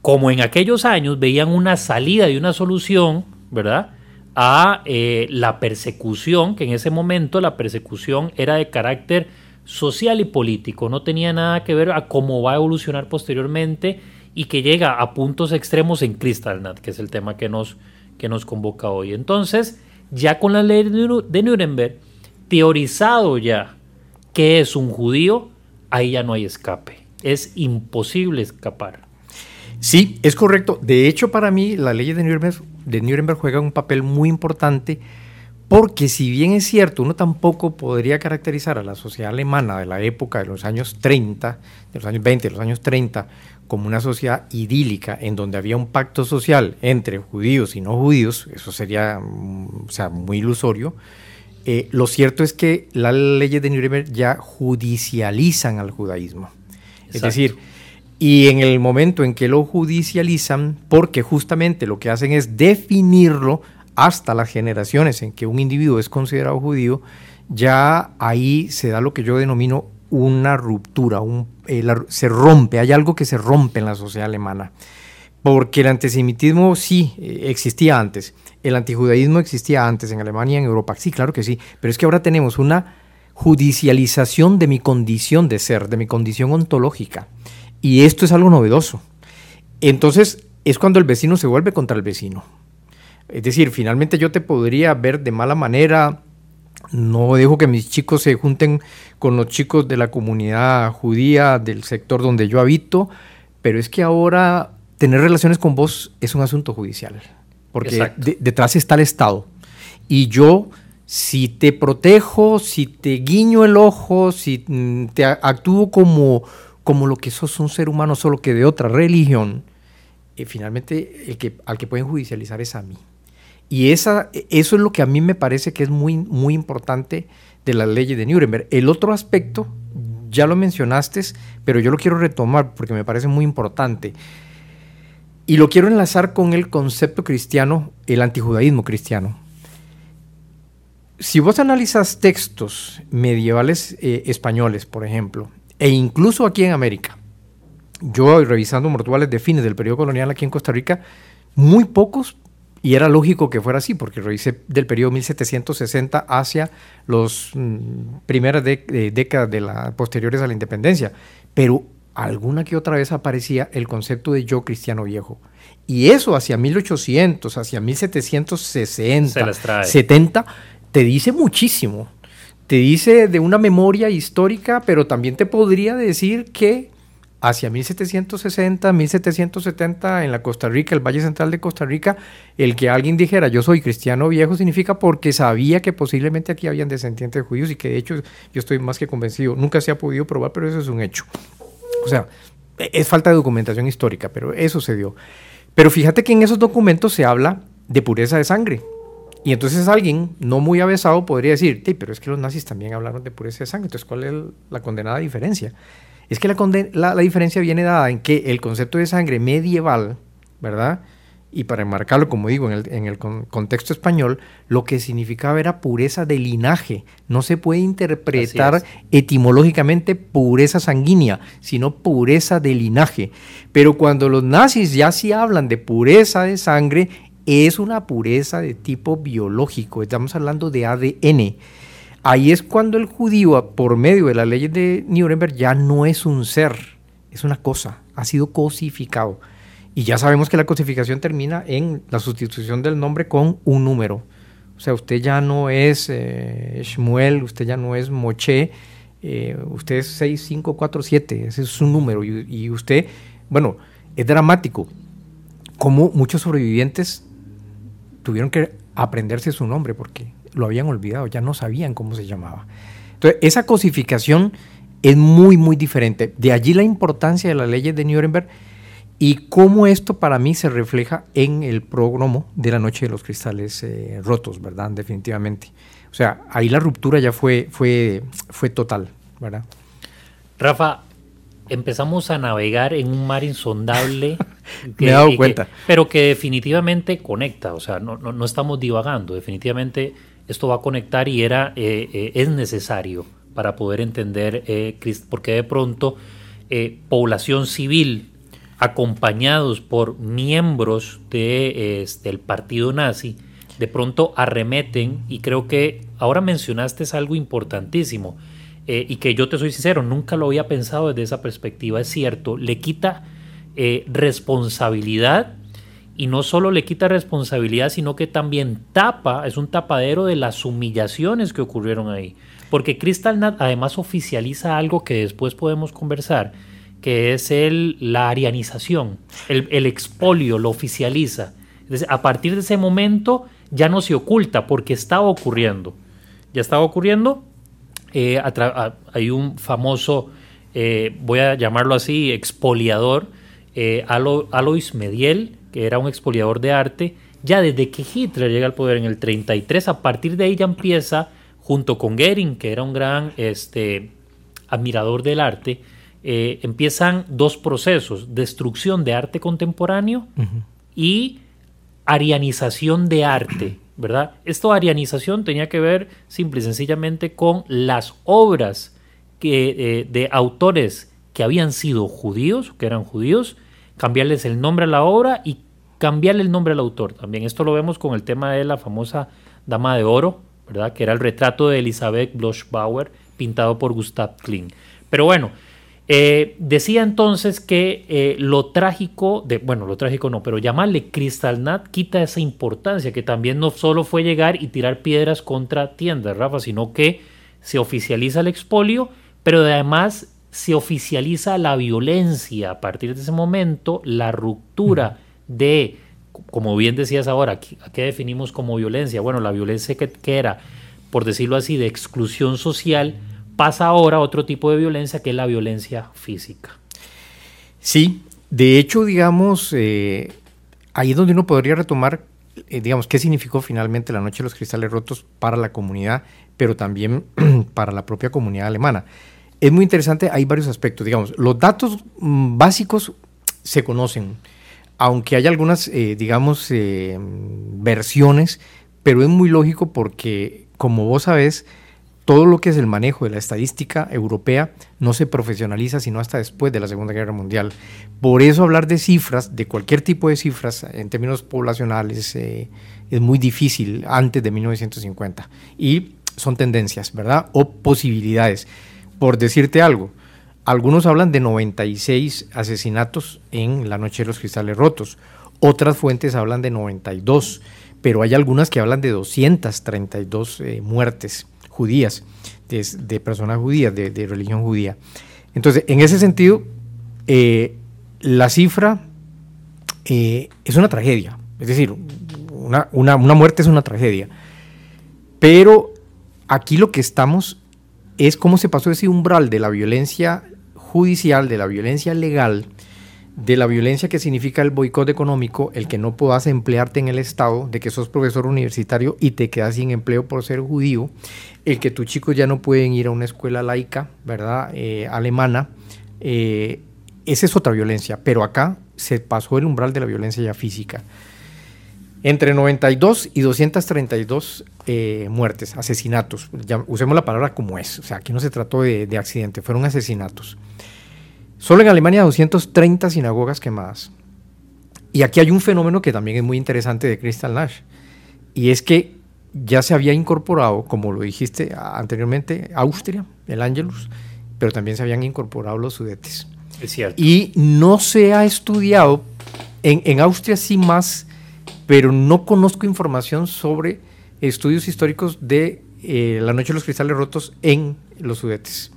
como en aquellos años, veían una salida y una solución, ¿verdad? A eh, la persecución, que en ese momento la persecución era de carácter social y político, no tenía nada que ver a cómo va a evolucionar posteriormente y que llega a puntos extremos en Kristallnacht, que es el tema que nos, que nos convoca hoy. Entonces, ya con la ley de Nuremberg, teorizado ya que es un judío, ahí ya no hay escape. Es imposible escapar. Sí, es correcto. De hecho, para mí, la ley de Nuremberg, de Nuremberg juega un papel muy importante porque si bien es cierto, uno tampoco podría caracterizar a la sociedad alemana de la época de los años 30, de los años 20, de los años 30, como una sociedad idílica en donde había un pacto social entre judíos y no judíos, eso sería mm, sea, muy ilusorio. Eh, lo cierto es que las leyes de Nuremberg ya judicializan al judaísmo. Es decir, y en el momento en que lo judicializan, porque justamente lo que hacen es definirlo hasta las generaciones en que un individuo es considerado judío, ya ahí se da lo que yo denomino una ruptura, eh, se rompe, hay algo que se rompe en la sociedad alemana. Porque el antisemitismo sí eh, existía antes, el antijudaísmo existía antes en Alemania en Europa, sí, claro que sí, pero es que ahora tenemos una judicialización de mi condición de ser, de mi condición ontológica. Y esto es algo novedoso. Entonces es cuando el vecino se vuelve contra el vecino. Es decir, finalmente yo te podría ver de mala manera, no dejo que mis chicos se junten con los chicos de la comunidad judía del sector donde yo habito, pero es que ahora tener relaciones con vos es un asunto judicial, porque detrás está el Estado. Y yo, si te protejo, si te guiño el ojo, si mm, te actúo como, como lo que sos un ser humano, solo que de otra religión, eh, finalmente el que, al que pueden judicializar es a mí. Y esa, eso es lo que a mí me parece que es muy, muy importante de la ley de Nuremberg. El otro aspecto, ya lo mencionaste, pero yo lo quiero retomar porque me parece muy importante. Y lo quiero enlazar con el concepto cristiano, el antijudaísmo cristiano. Si vos analizas textos medievales eh, españoles, por ejemplo, e incluso aquí en América, yo revisando mortuales de fines del periodo colonial aquí en Costa Rica, muy pocos y era lógico que fuera así, porque revisé del periodo 1760 hacia las mm, primeras décadas de la, posteriores a la independencia. Pero alguna que otra vez aparecía el concepto de yo cristiano viejo. Y eso hacia 1800, hacia 1760, 70, te dice muchísimo. Te dice de una memoria histórica, pero también te podría decir que hacia 1760, 1770 en la Costa Rica, el Valle Central de Costa Rica, el que alguien dijera yo soy cristiano viejo significa porque sabía que posiblemente aquí habían descendientes de judíos y que de hecho yo estoy más que convencido, nunca se ha podido probar, pero eso es un hecho. O sea, e-, es falta de documentación histórica, pero eso se dio. Pero fíjate que en esos documentos se habla de pureza de sangre. Y entonces alguien no muy avesado podría decir, pero es que los nazis también hablaron de pureza de sangre, entonces ¿cuál es la condenada diferencia? Es que la, la, la diferencia viene dada en que el concepto de sangre medieval, ¿verdad? y para enmarcarlo, como digo, en el, contexto español, lo que significaba era pureza de linaje. No se puede interpretar etimológicamente pureza sanguínea, sino pureza de linaje. Pero cuando los nazis ya sí hablan de pureza de sangre, es una pureza de tipo biológico, estamos hablando de ADN. Ahí es cuando el judío, por medio de la ley de Nuremberg, ya no es un ser, es una cosa, ha sido cosificado. Y ya sabemos que la cosificación termina en la sustitución del nombre con un número. O sea, usted ya no es eh, Shmuel, usted ya no es Moche, eh, usted es 6547, ese es su número. Y, usted, bueno, es dramático como muchos sobrevivientes tuvieron que aprenderse su nombre porque lo habían olvidado, ya no sabían cómo se llamaba. Entonces, esa cosificación es muy, muy diferente. De allí la importancia de las leyes de Nuremberg y cómo esto para mí se refleja en el prógromo de la Noche de los Cristales eh, Rotos, ¿verdad? Definitivamente. O sea, ahí la ruptura ya fue, fue, fue total, ¿verdad? Rafa, empezamos a navegar en un mar insondable. Me he dado cuenta. pero que definitivamente conecta, o sea, no, no, estamos divagando, definitivamente esto va a conectar y era, eh, eh, es necesario para poder entender, porque de pronto población civil acompañados por miembros de, este, del partido nazi, de pronto arremeten, y creo que ahora mencionaste es algo importantísimo, eh, y que yo te soy sincero, nunca lo había pensado desde esa perspectiva, es cierto, le quita eh, responsabilidad, y no solo le quita responsabilidad, sino que también tapa, es un tapadero de las humillaciones que ocurrieron ahí. Porque Kristallnacht además oficializa algo que después podemos conversar, que es el, la arianización, el, expolio, lo oficializa. a partir de ese momento ya no se oculta porque estaba ocurriendo. Ya estaba ocurriendo. Eh, hay un famoso, eh, voy a llamarlo así, expoliador, eh, Alois Mediel, que era un expoliador de arte. Ya desde que Hitler llega al poder en el 33, a partir de ahí ya empieza, junto con Goering, que era un gran este, admirador del arte, eh, empiezan dos procesos, destrucción de arte contemporáneo y arianización de arte, ¿verdad? Esto arianización tenía que ver simple y sencillamente con las obras que, eh, de autores que habían sido judíos, que eran judíos, cambiarles el nombre a la obra y cambiarle el nombre al autor. También esto lo vemos con el tema de la famosa Dama de Oro, ¿verdad? Que era el retrato de Elizabeth Bloch-Bauer pintado por Gustav Kling. Pero bueno, eh, decía entonces que eh, lo trágico, de, bueno, lo trágico no, pero llamarle Kristallnacht quita esa importancia, que también no solo fue llegar y tirar piedras contra tiendas, Rafa, sino que se oficializa el expolio, pero además se oficializa la violencia. A partir de ese momento, la ruptura de, como bien decías ahora, ¿a qué definimos como violencia? Bueno, la violencia que, que era, por decirlo así, de exclusión social, pasa ahora otro tipo de violencia que es la violencia física. Sí, de hecho, digamos, eh, ahí es donde uno podría retomar, eh, digamos, qué significó finalmente la Noche de los Cristales Rotos para la comunidad, pero también para la propia comunidad alemana. Es muy interesante, hay varios aspectos, digamos, los datos mm, básicos se conocen, aunque hay algunas, eh, digamos, versiones, pero es muy lógico porque, como vos sabés, todo lo que es el manejo de la estadística europea no se profesionaliza sino hasta después de la Segunda Guerra Mundial. Por eso hablar de cifras, de cualquier tipo de cifras en términos poblacionales, eh, es muy difícil antes de 1950. Y son tendencias, ¿verdad? O posibilidades. Por decirte algo, algunos hablan de 96 asesinatos en la Noche de los Cristales Rotos. Otras fuentes hablan de 92, pero hay algunas que hablan de 232 eh, muertes judías, de, personas judías, de, religión judía. Entonces, en ese sentido, eh, la cifra eh, es una tragedia, es decir, una, una, muerte es una tragedia, pero aquí lo que estamos es cómo se pasó ese umbral de la violencia judicial, de la violencia legal, de la violencia que significa el boicot económico, el que no puedas emplearte en el Estado, de que sos profesor universitario y te quedas sin empleo por ser judío, el que tus chicos ya no pueden ir a una escuela laica, ¿verdad? Eh, alemana. Eh, esa es otra violencia, pero acá se pasó el umbral de la violencia ya física. Entre 92 y 232 eh, muertes, asesinatos. usemos la palabra como es. O sea, aquí no se trató de, de accidente, fueron asesinatos. Solo en Alemania 230 sinagogas quemadas. Y aquí hay un fenómeno que también es muy interesante de Crystal Nash. Y es que ya se había incorporado, como lo dijiste anteriormente, Austria, el Angelus, pero también se habían incorporado los sudetes. Es cierto. Y no se ha estudiado, en, en Austria sí más pero no conozco información sobre estudios históricos de eh, la noche de los cristales rotos en los sudetes.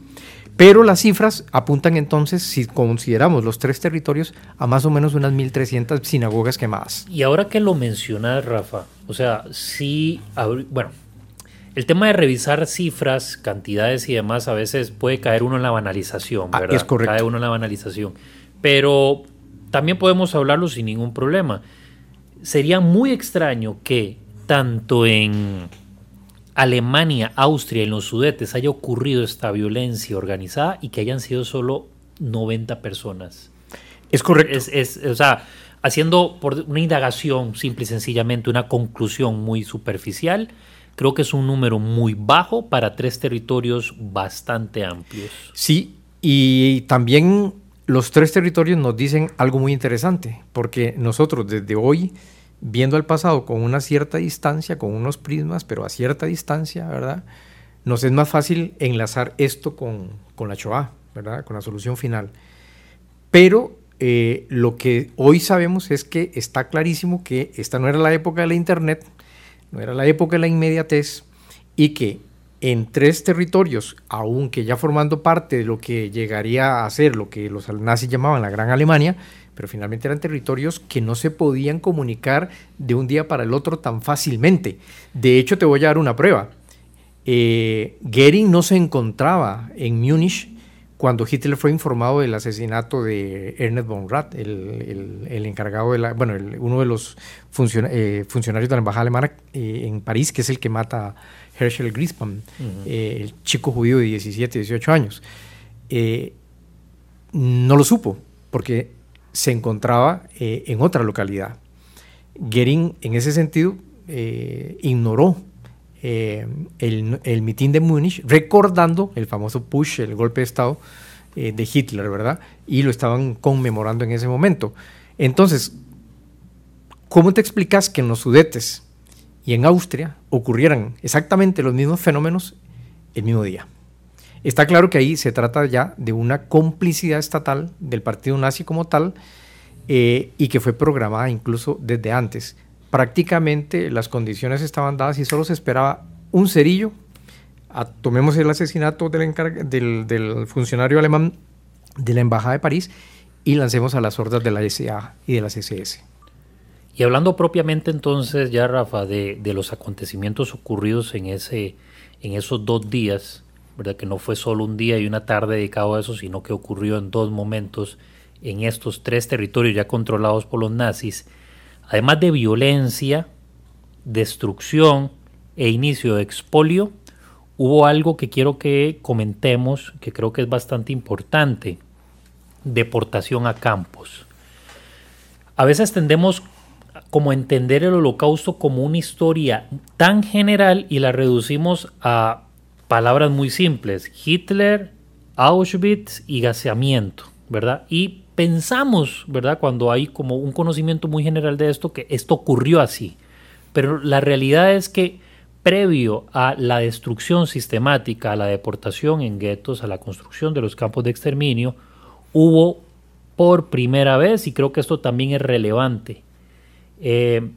Pero las cifras apuntan entonces, si consideramos los tres territorios, a más o menos unas 1.300 sinagogas quemadas. Y ahora que lo mencionas, Rafa, o sea, sí, bueno, el tema de revisar cifras, cantidades y demás, a veces puede caer uno en la banalización, ah, ¿verdad? es correcto. Cae uno en la banalización. Pero también podemos hablarlo sin ningún problema sería muy extraño que tanto en Alemania, Austria, en los Sudetes haya ocurrido esta violencia organizada y que hayan sido solo 90 personas. Es correcto. Es, o sea, haciendo por una indagación simple y sencillamente una conclusión muy superficial, creo que es un número muy bajo para tres territorios bastante amplios. Sí, y también los tres territorios nos dicen algo muy interesante, porque nosotros desde hoy, viendo el pasado con una cierta distancia, con unos prismas, pero a cierta distancia, ¿verdad? Nos es más fácil enlazar esto con, la Shoah, ¿verdad? Con la solución final. Pero eh, lo que hoy sabemos es que está clarísimo que esta no era la época de la Internet, no era la época de la inmediatez, y que en tres territorios, aunque ya formando parte de lo que llegaría a ser lo que los nazis llamaban la Gran Alemania, pero finalmente eran territorios que no se podían comunicar de un día para el otro tan fácilmente. De hecho, te voy a dar una prueba. Eh, Goering no se encontraba en Múnich cuando Hitler fue informado del asesinato de Ernest von Rath, el, encargado de la, bueno, uno de los eh, funcionarios de la embajada alemana eh, en París, que es el que mata a Herschel Grispan, eh, el chico judío de 17, 18 años. Eh, no lo supo porque se encontraba eh, en otra localidad. Gering, en ese sentido, ignoró el, mitin de Múnich, recordando el famoso push, el golpe de Estado de Hitler, ¿verdad? Y lo estaban conmemorando en ese momento. Entonces, ¿cómo te explicas que en los Sudetes y en Austria ocurrieran exactamente los mismos fenómenos el mismo día. Está claro que ahí se trata ya de una complicidad estatal del partido nazi como tal eh, y que fue programada incluso desde antes. Prácticamente las condiciones estaban dadas y solo se esperaba un cerillo. tomemos el asesinato del, del, funcionario alemán de la Embajada de París y lancemos a las hordas de la SA y de las SS. Y hablando propiamente entonces ya, Rafa, de, los acontecimientos ocurridos en, ese, en esos dos días, ¿verdad? que no fue solo un día y una tarde dedicado a eso, sino que ocurrió en dos momentos en estos tres territorios ya controlados por los nazis, además de violencia, destrucción e inicio de expolio, hubo algo que quiero que comentemos, que creo que es bastante importante, deportación a campos. A veces tendemos como entender el holocausto como una historia tan general y la reducimos a palabras muy simples, Hitler, Auschwitz y gaseamiento, ¿verdad? Y pensamos, ¿verdad? Cuando hay como un conocimiento muy general de esto, que esto ocurrió así. Pero la realidad es que previo a la destrucción sistemática, a la deportación en guetos, a la construcción de los campos de exterminio, hubo por primera vez, y creo que esto también es relevante, eh,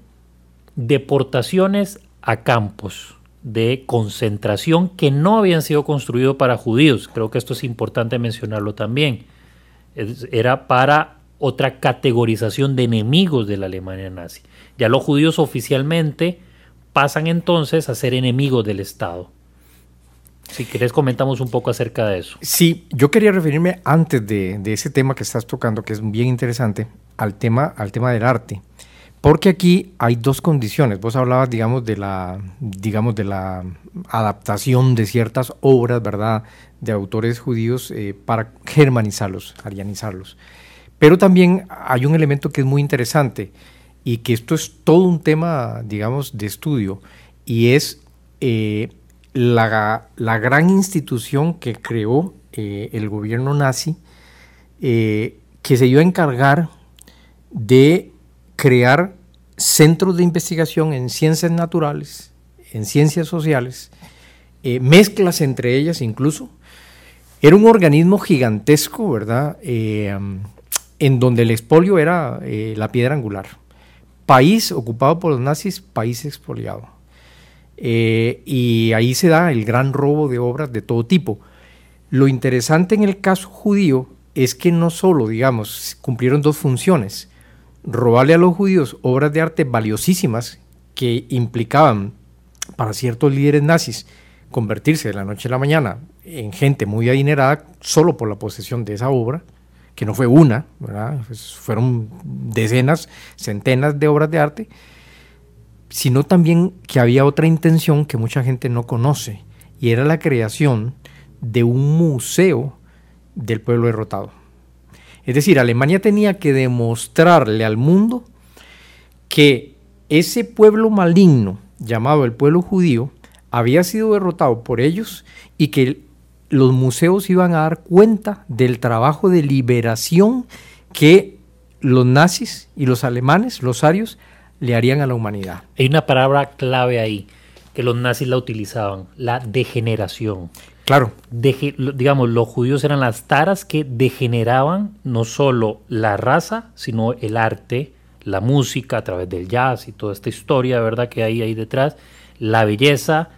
deportaciones a campos de concentración que no habían sido construidos para judíos. Creo que esto es importante mencionarlo también. Era para otra categorización de enemigos de la Alemania nazi. Ya los judíos oficialmente pasan entonces a ser enemigos del Estado. Si querés comentamos un poco acerca de eso. Sí, yo quería referirme antes de, de ese tema que estás tocando, que es bien interesante, al tema, al tema del arte. Porque aquí hay dos condiciones. Vos hablabas, digamos, de la, digamos, de la adaptación de ciertas obras, ¿verdad?, de autores judíos eh, para germanizarlos, arianizarlos. Pero también hay un elemento que es muy interesante y que esto es todo un tema, digamos, de estudio y es eh, la, la, gran institución que creó eh, el gobierno nazi que se dio a encargar de crear centros de investigación en ciencias naturales, en ciencias sociales, eh, mezclas entre ellas incluso. Era un organismo gigantesco, ¿verdad? Eh, en donde el expolio era eh, la piedra angular. País ocupado por los nazis, país expoliado. y ahí se da el gran robo de obras de todo tipo. Lo interesante en el caso judío es que no solo, digamos, cumplieron dos funciones robarle a los judíos obras de arte valiosísimas que implicaban para ciertos líderes nazis convertirse de la noche a la mañana en gente muy adinerada solo por la posesión de esa obra, que no fue una, pues fueron decenas, centenas de obras de arte, sino también que había otra intención que mucha gente no conoce, y era la creación de un museo del pueblo derrotado. Es decir, Alemania tenía que demostrarle al mundo que ese pueblo maligno llamado el pueblo judío había sido derrotado por ellos y que los museos iban a dar cuenta del trabajo de liberación que los nazis y los alemanes, los arios, le harían a la humanidad. Hay una palabra clave ahí que los nazis la utilizaban, la degeneración. Claro. digamos, los judíos eran las taras que degeneraban no solo la raza, sino el arte, la música a través del jazz y toda esta historia, ¿verdad?, que hay ahí detrás, la belleza,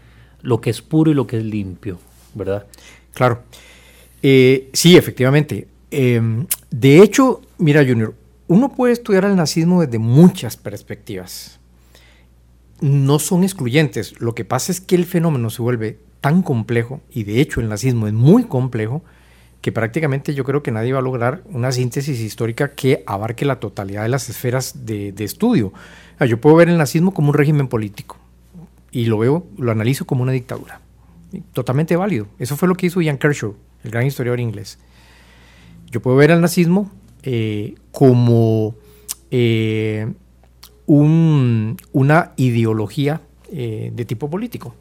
lo que es puro y lo que es limpio, ¿verdad? Claro. Eh, sí, efectivamente. Em, de hecho, mira, Junior, uno puede estudiar el nazismo desde muchas perspectivas. No son excluyentes. Lo que pasa es que el fenómeno se vuelve tan complejo, y de hecho el nazismo es muy complejo, que prácticamente yo creo que nadie va a lograr una síntesis histórica que abarque la totalidad de las esferas de, estudio. yo puedo ver el nazismo como un régimen político y lo veo, lo analizo como una dictadura. Totalmente válido. Eso fue lo que hizo Ian Kershaw, el gran historiador inglés. Yo puedo ver al nazismo eh, como eh, una ideología eh, de tipo político.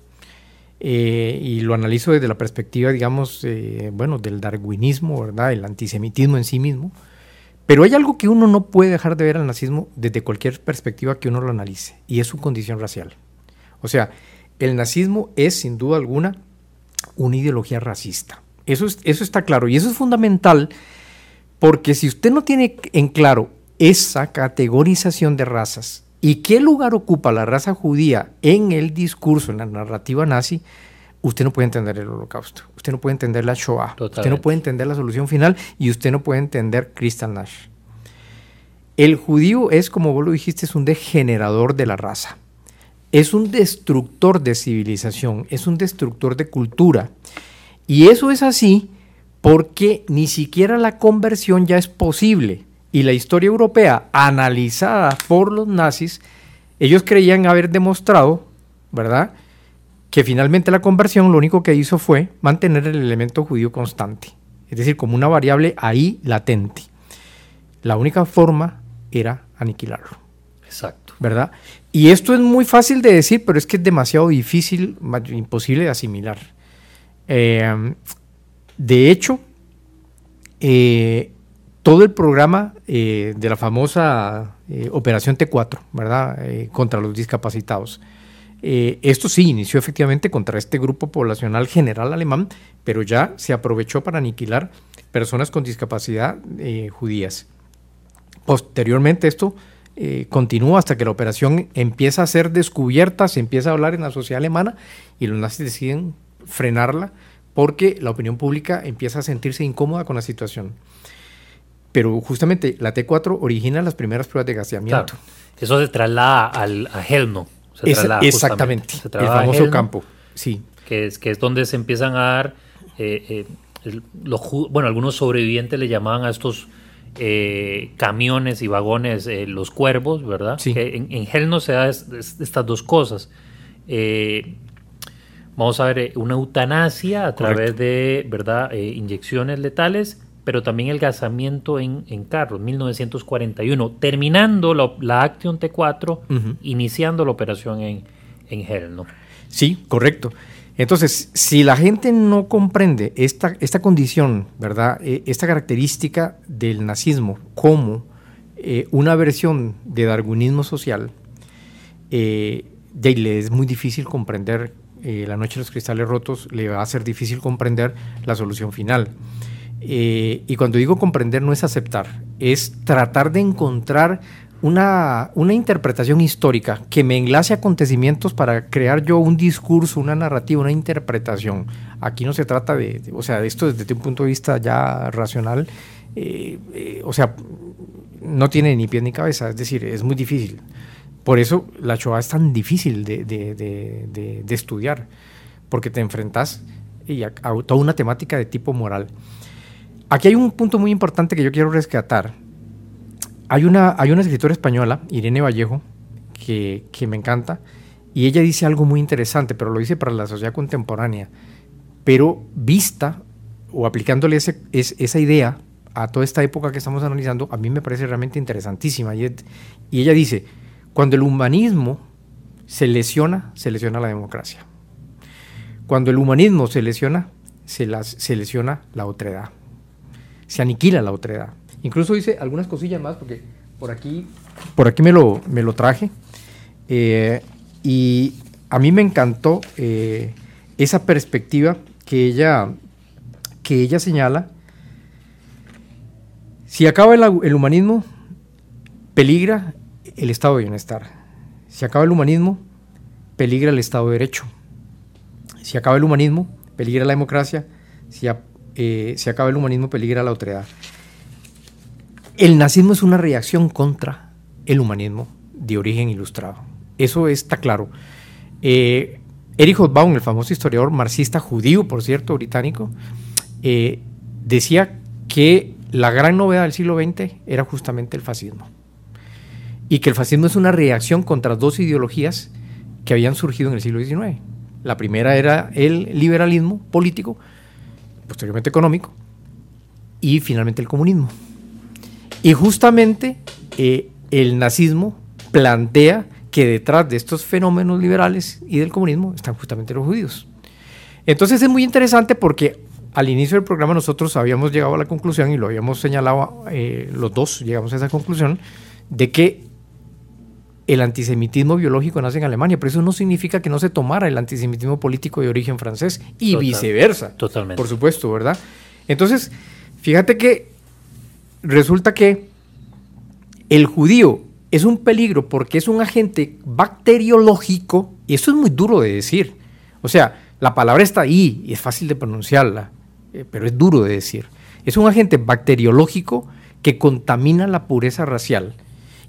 Eh, y lo analizo desde la perspectiva, digamos, eh, bueno, del darwinismo, ¿verdad? El antisemitismo en sí mismo. Pero hay algo que uno no puede dejar de ver al nazismo desde cualquier perspectiva que uno lo analice, y es su condición racial. O sea, el nazismo es, sin duda alguna, una ideología racista. Eso, eso está claro, y eso es fundamental, porque si usted no tiene en claro esa categorización de razas, ¿Y qué lugar ocupa la raza judía en el discurso, en la narrativa nazi? Usted no puede entender el holocausto, usted no puede entender la Shoah, usted no puede entender la solución final y usted no puede entender Kristen Nash. El judío es, como vos lo dijiste, es un degenerador de la raza. Es un destructor de civilización, es un destructor de cultura. Y eso es así porque ni siquiera la conversión ya es posible y la historia europea analizada por los nazis, ellos creían haber demostrado, ¿verdad?, que finalmente la conversión lo único que hizo fue mantener el elemento judío constante, es decir, como una variable ahí latente. La única forma era aniquilarlo. Exacto. ¿Verdad? Y esto es muy fácil de decir, pero es que es demasiado difícil, imposible de asimilar. Eh, de hecho, eh, todo el programa eh, de la famosa eh, Operación T4, ¿verdad? Eh, contra los discapacitados. esto sí inició efectivamente contra este grupo poblacional general alemán, pero ya se aprovechó para aniquilar personas con discapacidad judías. Posteriormente esto continúa hasta que la operación empieza a ser descubierta, se empieza a hablar en la sociedad alemana y los nazis deciden frenarla porque la opinión pública empieza a sentirse incómoda con la situación. Pero justamente la T4 origina las primeras pruebas de gaseamiento. Eso se traslada al, a Helno. exactamente, el famoso campo. Sí. que es, que es donde se empiezan a dar, eh, eh, los, bueno, algunos sobrevivientes le llamaban a estos eh, camiones y vagones los cuervos, ¿verdad? Sí. Que en, en Hell no se da es- es- estas dos cosas. vamos a ver, una eutanasia a Correcto. través de, ¿verdad? inyecciones letales pero también el gasamiento en, en carros, 1941, terminando la, la Action T4, Ujú. iniciando la operación en, en Hell, ¿no? Sí, correcto. Entonces, si la gente no comprende esta, esta condición, ¿verdad? Eh, esta característica del nazismo como eh, una versión de darwinismo social, eh, le es muy difícil comprender eh, la noche de los cristales rotos, le va a ser difícil comprender la solución final. Eh, y cuando digo comprender no es aceptar, es tratar de encontrar una, una interpretación histórica que me enlace acontecimientos para crear yo un discurso, una narrativa, una interpretación. Aquí no se trata de, de- o sea, esto desde un punto de vista ya racional, eh, eh, o sea, no tiene ni pie ni cabeza, es decir, es muy difícil. Por eso la Shoah es tan difícil de, de- de- estudiar, porque te enfrentas a, a toda una temática de tipo moral. Aquí hay un punto muy importante que yo quiero rescatar. Hay una, hay una escritora española, Irene Vallejo, que, que me encanta, y ella dice algo muy interesante, pero lo dice para la sociedad contemporánea, pero vista o aplicándole ese- es- esa idea a toda esta época que estamos analizando, a mí me parece realmente interesantísima. Y, y ella dice, cuando el humanismo se lesiona, se lesiona la democracia. Cuando el humanismo se lesiona, se, las, se lesiona la otredad se aniquila la otredad. Incluso dice algunas cosillas más, porque por aquí, por aquí me, lo, me lo traje. Eh, y a mí me encantó eh, esa perspectiva que ella, que ella señala. Si acaba el, humanismo, peligra el estado de bienestar. Si acaba el humanismo, peligra el estado de derecho. Si acaba el humanismo, peligra la democracia. Si, eh, si acaba el humanismo, peligra la otredad. El nazismo es una reacción contra el humanismo de origen ilustrado. Eso está claro. Eh, Erich Hobsbawm, el famoso historiador marxista judío, por cierto, británico, eh, decía que la gran novedad del siglo XX era justamente el fascismo. Y que el fascismo es una reacción contra dos ideologías que habían surgido en el siglo XIX. La primera era el liberalismo político, posteriormente económico, y finalmente el comunismo. Y justamente eh, el nazismo plantea que detrás de estos fenómenos liberales y del comunismo están justamente los judíos. Entonces es muy interesante porque al inicio del programa nosotros habíamos llegado a la conclusión y lo habíamos señalado eh, los dos, llegamos a esa conclusión, de que el antisemitismo biológico nace en Alemania, pero eso no significa que no se tomara el antisemitismo político de origen francés y Total- viceversa. totalmente. Por supuesto, ¿verdad? Entonces, fíjate que resulta que el judío es un peligro porque es un agente bacteriológico, y eso es muy duro de decir. O sea, la palabra está ahí y es fácil de pronunciarla, eh, pero es duro de decir. Es un agente bacteriológico que contamina la pureza racial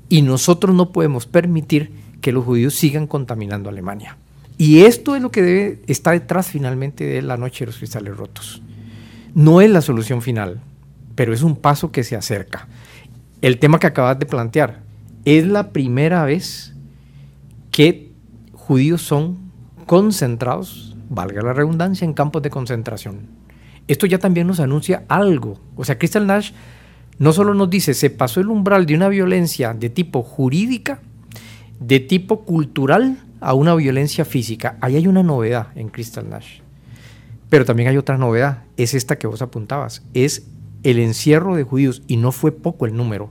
y nosotros no podemos permitir que los judíos sigan contaminando Alemania. Y esto es lo que debe estar detrás finalmente de la noche de los cristales rotos. No es la solución final, pero es un paso que se acerca. El tema que acabas de plantear, es la primera vez que judíos son concentrados, valga la redundancia, en campos de concentración. Esto ya también nos anuncia algo. O sea, Crystal Nash no solo nos dice, se pasó el umbral de una violencia de tipo jurídica, de tipo cultural, a una violencia física. Ahí hay una novedad en Crystal Nash. Pero también hay otra novedad, es esta que vos apuntabas, es el encierro de judíos, y no fue poco el número.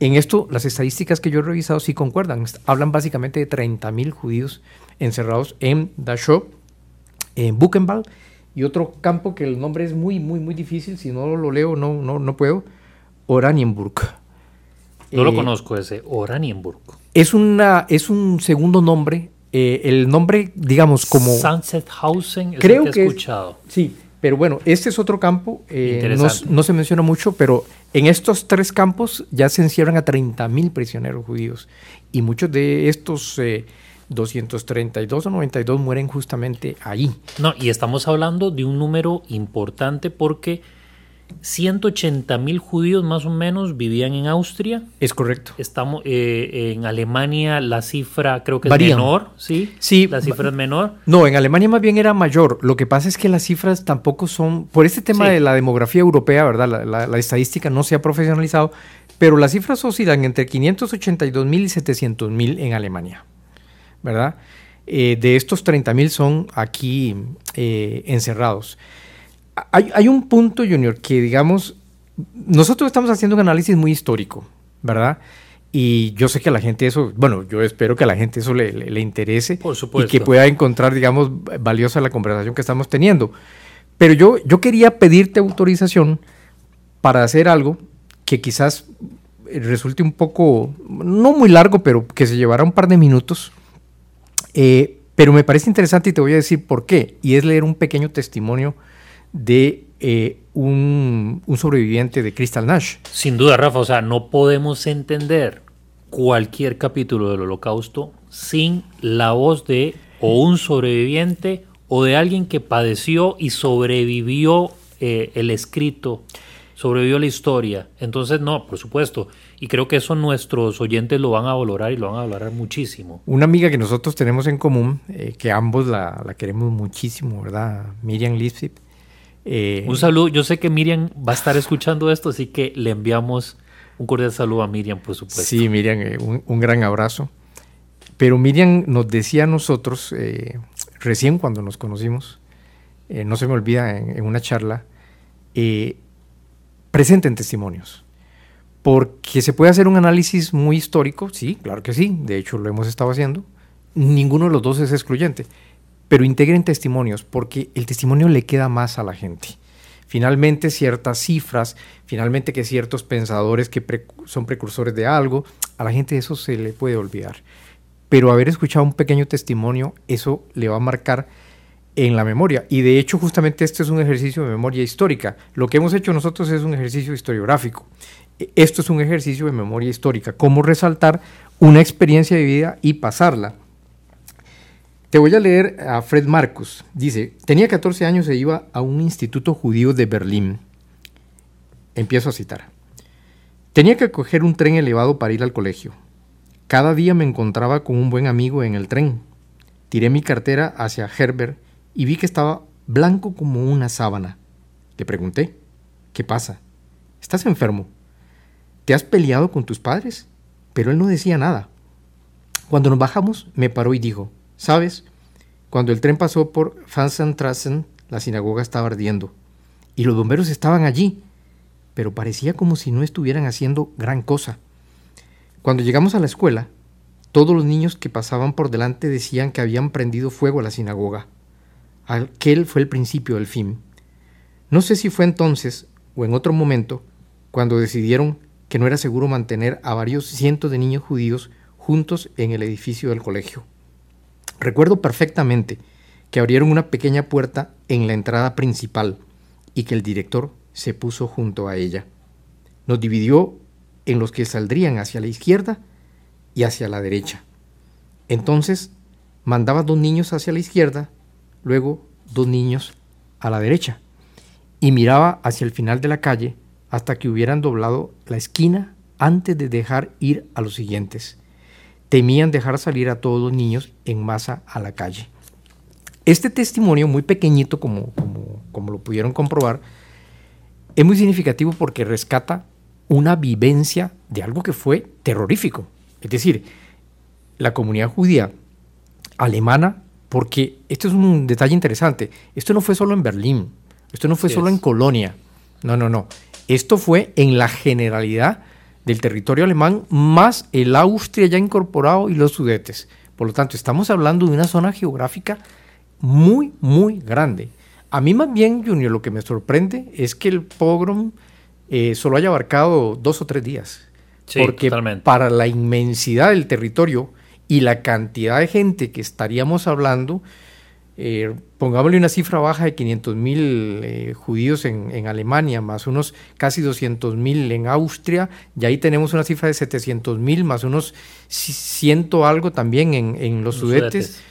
En esto, las estadísticas que yo he revisado sí concuerdan. Hablan básicamente de 30.000 judíos encerrados en Dachau, en Buchenwald, y otro campo que el nombre es muy, muy, muy difícil. Si no lo leo, no, no, no puedo. Oranienburg. No lo Eh, conozco ese, Oranienburg. Es, una, es un segundo nombre. eh, el nombre, digamos, como... Sunset-Hausen es Creo el que que he es- escuchado. Sí, pero bueno, este es otro campo, eh, no, no se menciona mucho, pero en estos tres campos ya se encierran a 30.000 prisioneros judíos y muchos de estos, eh, 232 o 92 mueren justamente ahí. No, y estamos hablando de un número importante porque 180 mil judíos más o menos vivían en Austria. Es correcto. Estamos eh, en Alemania la cifra creo que es menor, ¿sí? Sí. La cifra es menor. No, en Alemania más bien era mayor. Lo que pasa es que las cifras tampoco son, por este tema Sí. de la demografía europea, ¿verdad? La, la- la estadística no se ha profesionalizado, pero las cifras oscilan entre 582 mil y 700 mil en Alemania, ¿verdad? Eh, de estos 30 mil son aquí eh, encerrados. Hay, hay un punto, Junior, que digamos, nosotros estamos haciendo un análisis muy histórico, ¿verdad? Y yo sé que a la gente eso, bueno, yo espero que a la gente eso le, le- le interese Por y que pueda encontrar, digamos, valiosa la conversación que estamos teniendo. Pero yo, yo quería pedirte autorización para hacer algo que quizás resulte un poco, no muy largo, pero que se llevará un par de minutos. Eh, pero me parece interesante y te voy a decir por qué. Y es leer un pequeño testimonio de eh, un, sobreviviente de Crystal Nash. Sin duda, Rafa, o sea, no podemos entender cualquier capítulo del holocausto sin la voz de o un sobreviviente o de alguien que padeció y sobrevivió eh, el escrito, sobrevivió la historia. Entonces, no, por supuesto. Y creo que eso nuestros oyentes lo van a valorar y lo van a valorar muchísimo. Una amiga que nosotros tenemos en común, eh, que ambos la, la queremos muchísimo, ¿verdad? Miriam Lipsip. Eh, Un saludo, yo sé que Miriam va a estar escuchando esto, así que le enviamos un cordial saludo a Miriam, por supuesto. Sí, Miriam, eh, un, un gran abrazo. Pero Miriam nos decía a nosotros, recién cuando nos conocimos, no se me olvida en, en una charla, eh, presenten testimonios. Porque se puede hacer un análisis muy histórico, sí, claro que sí, de hecho lo hemos estado haciendo. Ninguno de los dos es excluyente, pero integren testimonios porque el testimonio le queda más a la gente. Finalmente ciertas cifras, finalmente que ciertos pensadores que son precursores de algo, a la gente eso se le puede olvidar. Pero haber escuchado un pequeño testimonio, eso le va a marcar en la memoria. Y de hecho, justamente este es un ejercicio de memoria histórica. Lo que hemos hecho nosotros es un ejercicio historiográfico. E- Esto es un ejercicio de memoria histórica. Cómo resaltar una experiencia de vida y pasarla. Te voy a leer a Fred Marcus. Dice, tenía 14 años e iba a un instituto judío de Berlín. Empiezo a citar. Tenía que coger un tren elevado para ir al colegio. Cada día me encontraba con un buen amigo en el tren. Tiré mi cartera hacia Herbert y vi que estaba blanco como una sábana. Le pregunté, ¿qué pasa? ¿Estás enfermo? ¿Te has peleado con tus padres? Pero él no decía nada. Cuando nos bajamos, me paró y dijo, ¿sabes? Cuando el tren pasó por Fansentrassen, la sinagoga estaba ardiendo. Y los bomberos estaban allí, pero parecía como si no estuvieran haciendo gran cosa. Cuando llegamos a la escuela, todos los niños que pasaban por delante decían que habían prendido fuego a la sinagoga. Aquel fue el principio del fin. No sé si fue entonces o en otro momento cuando decidieron que no era seguro mantener a varios cientos de niños judíos juntos en el edificio del colegio. Recuerdo perfectamente que abrieron una pequeña puerta en la entrada principal y que el director se puso junto a ella. Nos dividió en los que saldrían hacia la izquierda y hacia la derecha. Entonces mandaba dos niños hacia la izquierda, luego dos niños a la derecha, y miraba hacia el final de la calle hasta que hubieran doblado la esquina antes de dejar ir a los siguientes. Temían dejar salir a todos los niños en masa a la calle. Este testimonio, muy pequeñito como, como, como lo pudieron comprobar, es muy significativo porque rescata una vivencia de algo que fue terrorífico. Es decir, la comunidad judía alemana, porque esto es un detalle interesante, esto no fue solo en Berlín, esto no fue solo es. en Colonia, no, no, no, esto fue en la generalidad del territorio alemán más el Austria ya incorporado y los sudetes. Por lo tanto, estamos hablando de una zona geográfica muy, muy grande. A mí más bien, Junior, lo que me sorprende es que el pogrom eh, solo haya abarcado dos o tres días. Sí, porque totalmente. para la inmensidad del territorio y la cantidad de gente que estaríamos hablando, eh, pongámosle una cifra baja de 500 mil eh, judíos en, Alemania, más unos casi 200 mil en Austria, y ahí tenemos una cifra de 700 mil, más unos ciento algo también en, los, sudetes.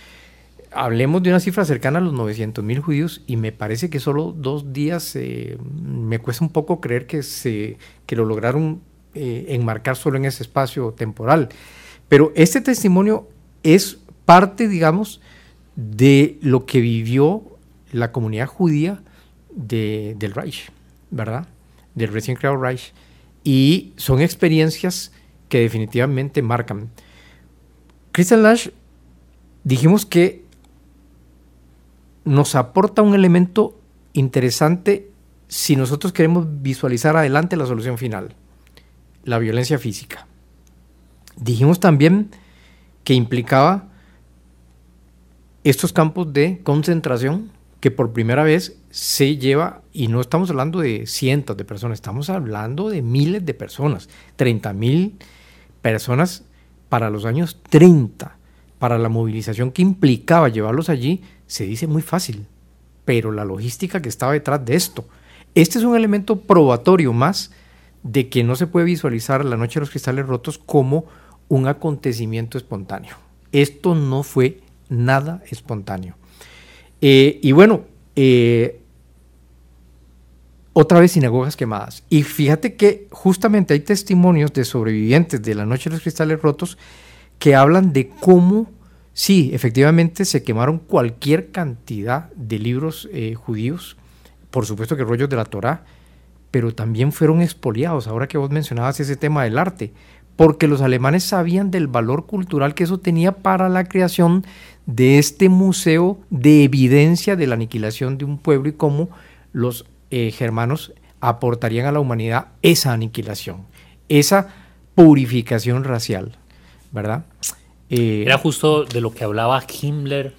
Hablemos de una cifra cercana a los 900 mil judíos y me parece que solo dos días eh, me cuesta un poco creer que, se, que lo lograron enmarcar solo en ese espacio temporal. Pero este testimonio es parte, digamos, de lo que vivió la comunidad judía del Reich, ¿verdad? Del recién creado Reich. Y son experiencias que definitivamente marcan. Christian Lash, dijimos que nos aporta un elemento interesante si nosotros queremos visualizar adelante la solución final, la violencia física. Dijimos también que implicaba estos campos de concentración que por primera vez se lleva, y no estamos hablando de cientos de personas, estamos hablando de miles de personas, 30 mil personas para los años 30, para la movilización que implicaba llevarlos allí, se dice muy fácil, pero la logística que estaba detrás de esto, este es un elemento probatorio más de que no se puede visualizar la noche de los cristales rotos como un acontecimiento espontáneo. Esto no fue nada espontáneo. Eh, y bueno, eh, otra vez sinagogas quemadas. Y fíjate que justamente hay testimonios de sobrevivientes de la Noche de los Cristales Rotos que hablan de cómo, sí, efectivamente se quemaron cualquier cantidad de libros eh, judíos, por supuesto que rollos de la Torá, pero también fueron expoliados, ahora que vos mencionabas ese tema del arte, porque los alemanes sabían del valor cultural que eso tenía para la creación de este museo de evidencia de la aniquilación de un pueblo y cómo los eh, germanos aportarían a la humanidad esa aniquilación, esa purificación racial, ¿verdad? Eh, Era justo de lo que hablaba Himmler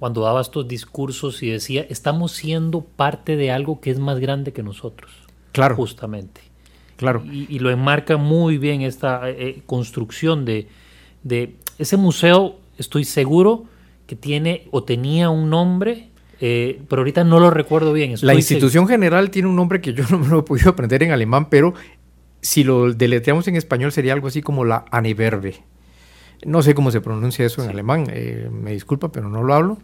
cuando daba estos discursos y decía, estamos siendo parte de algo que es más grande que nosotros. Claro. Justamente. Claro. Y, lo enmarca muy bien esta eh, construcción de, de ese museo, estoy seguro, que tiene o tenía un nombre, eh, pero ahorita no lo recuerdo bien. la institución general tiene un nombre que yo no me lo he podido aprender en alemán, pero si lo deletreamos en español sería algo así como la Aneverbe. No sé cómo se pronuncia eso en alemán, eh, me disculpa, pero no lo hablo.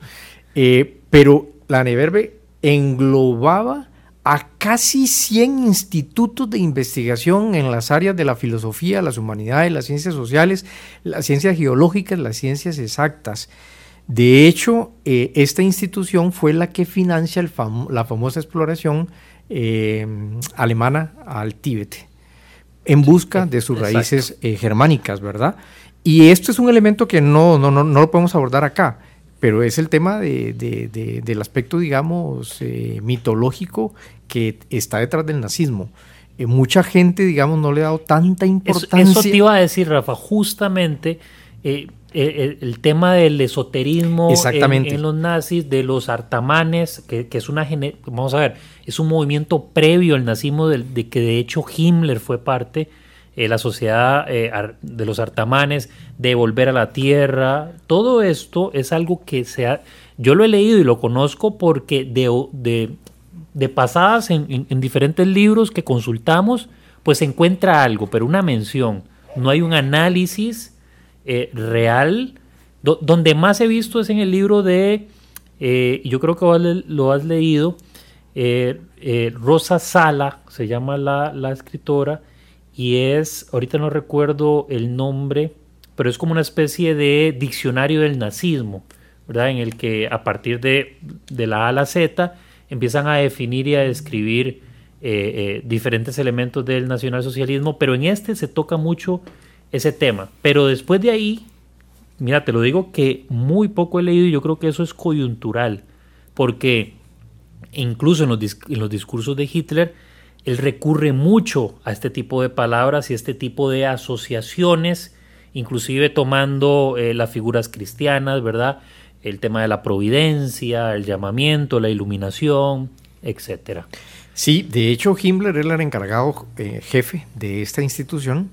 Eh, pero la Aneverbe englobaba a casi 100 institutos de investigación en las áreas de la filosofía, las humanidades, las ciencias sociales, las ciencias geológicas, las ciencias exactas. De hecho, eh, esta institución fue la que financia la famosa exploración eh, alemana al Tíbet, en busca de sus raíces eh, germánicas, ¿verdad? Y esto es un elemento que no, no, no, lo podemos abordar acá, pero es el tema del aspecto, digamos, mitológico que está detrás del nazismo. mucha gente, digamos, no le ha dado tanta importancia. Eso, te iba a decir, Rafa, justamente el, tema del esoterismo En, los nazis, de los artamanes, que, es una vamos a ver, es un movimiento previo al nazismo de, que de hecho Himmler fue parte, eh, la sociedad eh, de los artamanes, de volver a la tierra, todo esto es algo que se ha, yo lo he leído y lo conozco porque de, de, pasadas en, en diferentes libros que consultamos, pues se encuentra algo, pero una mención, no hay un análisis eh, real. donde más he visto es en el libro de, yo creo que lo has leído, Rosa Sala, se llama la, la, escritora, y es, ahorita no recuerdo el nombre, pero es como una especie de diccionario del nazismo, ¿verdad? En el que a partir de, de la A a la Z empiezan a definir y a describir diferentes elementos del nacionalsocialismo, pero en este se toca mucho ese tema. Pero después de ahí, mira, te lo digo que muy poco he leído y yo creo que eso es coyuntural, porque incluso en los, discursos de Hitler, él recurre mucho a este tipo de palabras y este tipo de asociaciones, inclusive tomando eh, las figuras cristianas, ¿verdad? El tema de la providencia, el llamamiento, la iluminación, etcétera. Sí, de hecho Himmler era el encargado eh, jefe de esta institución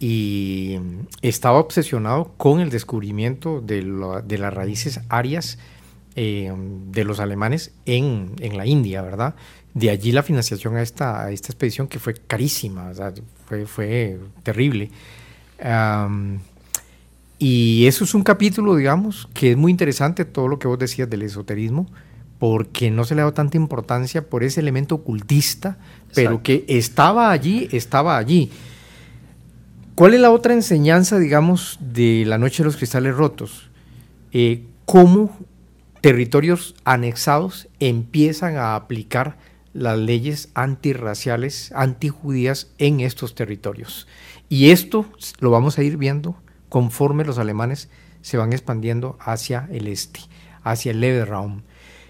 y estaba obsesionado con el descubrimiento de, las raíces arias eh, de los alemanes en, la India, ¿verdad? De allí la financiación a esta, a esta expedición que fue carísima, fue, fue terrible. y eso es un capítulo, digamos, que es muy interesante, todo lo que vos decías del esoterismo, porque no se le ha dado tanta importancia por ese elemento ocultista, pero que estaba allí, estaba allí. ¿Cuál es la otra enseñanza, digamos, de la Noche de los Cristales Rotos? Eh, ¿Cómo territorios anexados empiezan a aplicar las leyes antirraciales, antijudías en estos territorios? Y esto lo vamos a ir viendo conforme los alemanes se van expandiendo hacia el este, hacia el Lebensraum.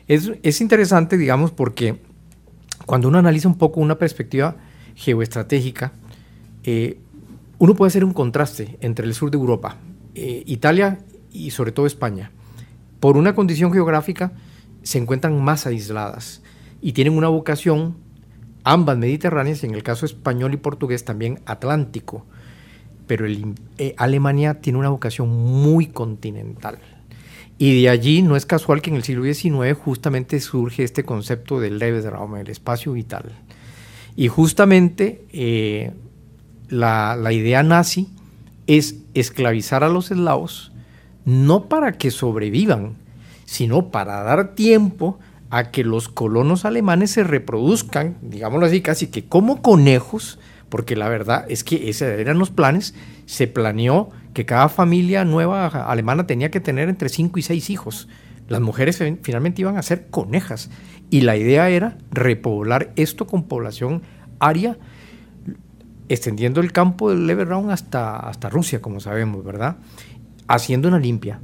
Es, es interesante, digamos, porque cuando uno analiza un poco una perspectiva geoestratégica, eh, uno puede hacer un contraste entre el sur de Europa, eh, Italia y sobre todo España. Por una condición geográfica se encuentran más aisladas y tienen una vocación, ambas mediterráneas, en el caso español y portugués también atlántico. Pero eh, Alemania tiene una vocación muy continental. Y de allí no es casual que en el siglo XIX justamente surge este concepto del Lebensraum, el espacio vital. Y justamente eh, la, idea nazi es esclavizar a los eslavos, no para que sobrevivan, sino para dar tiempo a que los colonos alemanes se reproduzcan, digámoslo así, casi que como conejos, porque la verdad es que esos eran los planes, se planeó que cada familia nueva alemana tenía que tener entre 5 y 6 hijos. Las mujeres finalmente iban a ser conejas y la idea era repoblar esto con población aria extendiendo el campo del Lebensraum hasta, hasta Rusia, como sabemos, ¿verdad? Haciendo una limpia.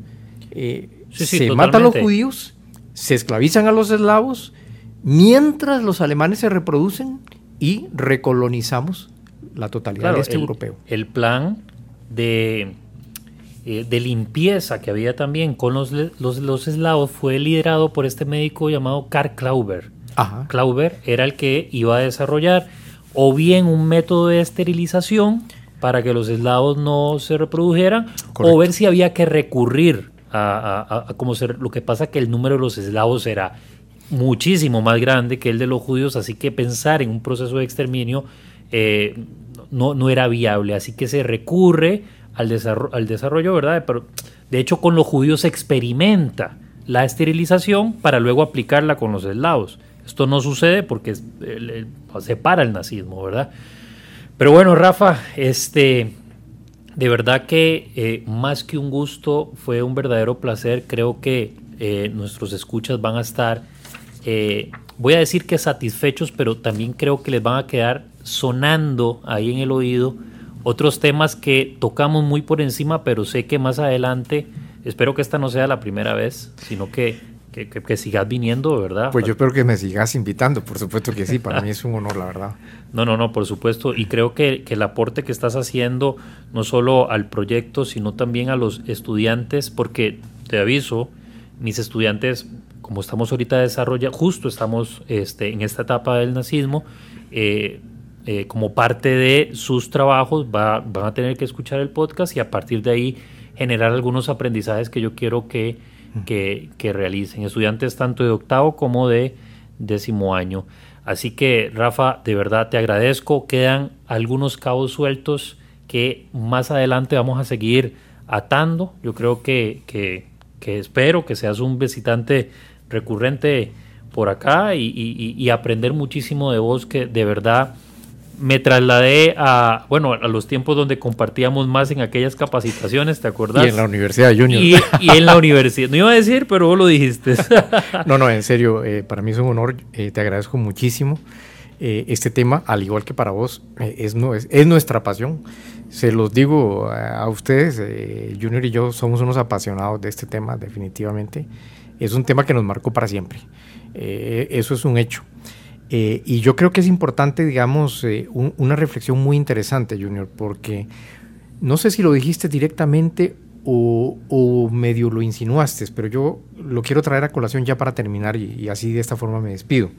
Eh, se matan a los judíos, se esclavizan a los eslavos, mientras los alemanes se reproducen y recolonizamos la totalidad de este europeo. El plan de, eh, de, limpieza que había también con los, los, los, eslavos fue liderado por este médico llamado Karl Klauber. Klauber era el que iba a desarrollar o bien un método de esterilización para que los eslavos no se reprodujeran, o ver si había que recurrir a, a, ser. Lo que pasa que el número de los eslavos era muchísimo más grande que el de los judíos, así que pensar en un proceso de exterminio eh, no, no, era viable. Así que se recurre al desarrollo, al desarrollo, ¿verdad? Pero, de hecho, con los judíos se experimenta la esterilización para luego aplicarla con los eslavos. Esto no sucede porque se para el nazismo, ¿verdad? Pero bueno, Rafa, este, de verdad que eh, más que un gusto, fue un verdadero placer. Creo que eh, nuestros escuchas van a estar, eh, voy a decir que satisfechos, pero también creo que les van a quedar sonando ahí en el oído otros temas que tocamos muy por encima, pero sé que más adelante, espero que esta no sea la primera vez, sino que que, sigas viniendo, ¿verdad? Pues yo espero que me sigas invitando, por supuesto que sí, para mí es un honor, la verdad. No, no, no, por supuesto, y creo que, el aporte que estás haciendo, no solo al proyecto, sino también a los estudiantes, porque te aviso, mis estudiantes, como estamos ahorita desarrollando, justo estamos este, en esta etapa del nazismo, eh, eh, como parte de sus trabajos van a tener que escuchar el podcast y a partir de ahí generar algunos aprendizajes que yo quiero que que, realicen, estudiantes tanto de octavo como de décimo año. Así que, Rafa, de verdad te agradezco. Quedan algunos cabos sueltos que más adelante vamos a seguir atando. Yo creo que, que, espero que seas un visitante recurrente por acá y, y, aprender muchísimo de vos, que de verdad me trasladé a, bueno, a los tiempos donde compartíamos más en aquellas capacitaciones, ¿te acuerdas? Y en la Universidad de Junior. Y, en la universidad. No iba a decir, pero vos lo dijiste. no, no, en serio, eh, para mí es un honor, eh, te agradezco muchísimo. Eh, este tema, al igual que para vos, es, no, es, es, nuestra pasión. Se los digo a ustedes, Junior y yo somos unos apasionados de este tema, definitivamente. Es un tema que nos marcó para siempre. eso es un hecho. Eh, y yo creo que es importante, digamos, eh, una reflexión muy interesante, Junior, porque no sé si lo dijiste directamente o, medio lo insinuaste, pero yo lo quiero traer a colación ya para terminar y, así de esta forma me despido.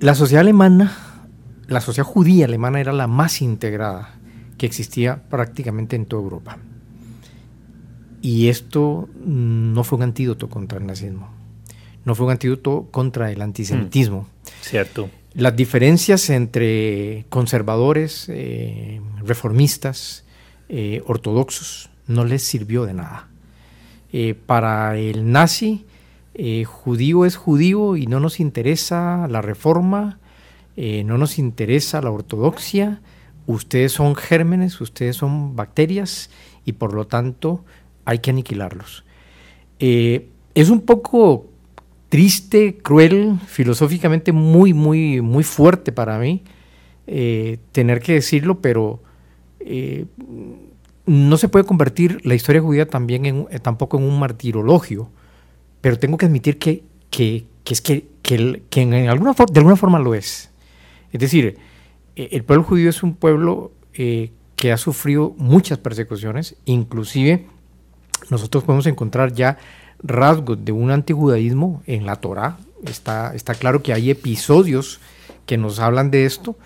La sociedad alemana, la sociedad judía alemana era la más integrada que existía prácticamente en toda Europa. Y esto no fue un antídoto contra el nazismo, no fue un antídoto contra el antisemitismo. Mm, cierto. Las diferencias entre conservadores, eh, reformistas, eh, ortodoxos, no les sirvió de nada. Eh, para el nazi, judío es judío y no nos interesa la reforma, no nos interesa la ortodoxia, ustedes son gérmenes, ustedes son bacterias y por lo tanto hay que aniquilarlos. es un poco triste, cruel, filosóficamente muy, muy, muy fuerte para mí eh, tener que decirlo, pero eh, no se puede convertir la historia judía también en, eh, tampoco en un martirologio, pero tengo que admitir que, que, es que, que, en alguna de alguna forma lo es. Es decir, el pueblo judío es un pueblo que ha sufrido muchas persecuciones, inclusive nosotros podemos encontrar ya rasgos de un antijudaísmo en la Torá. Está, está claro que hay episodios que nos hablan de esto,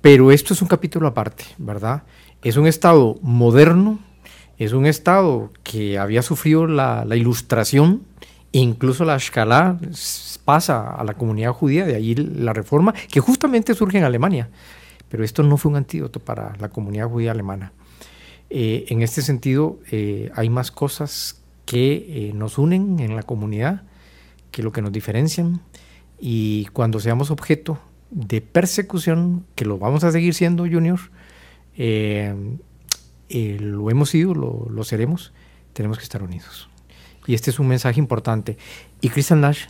pero esto es un capítulo aparte, ¿verdad? Es un Estado moderno, es un Estado que había sufrido la, ilustración, incluso la escala pasa a la comunidad judía, de ahí la reforma, que justamente surge en Alemania. Pero esto no fue un antídoto para la comunidad judía alemana. Eh, en este sentido, eh, hay más cosas que eh, nos unen en la comunidad, que lo que nos diferencian. Y cuando seamos objeto de persecución, que lo vamos a seguir siendo, Junior, eh, eh, lo hemos sido, lo, lo, seremos, tenemos que estar unidos. Y este es un mensaje importante. Y Christian Nash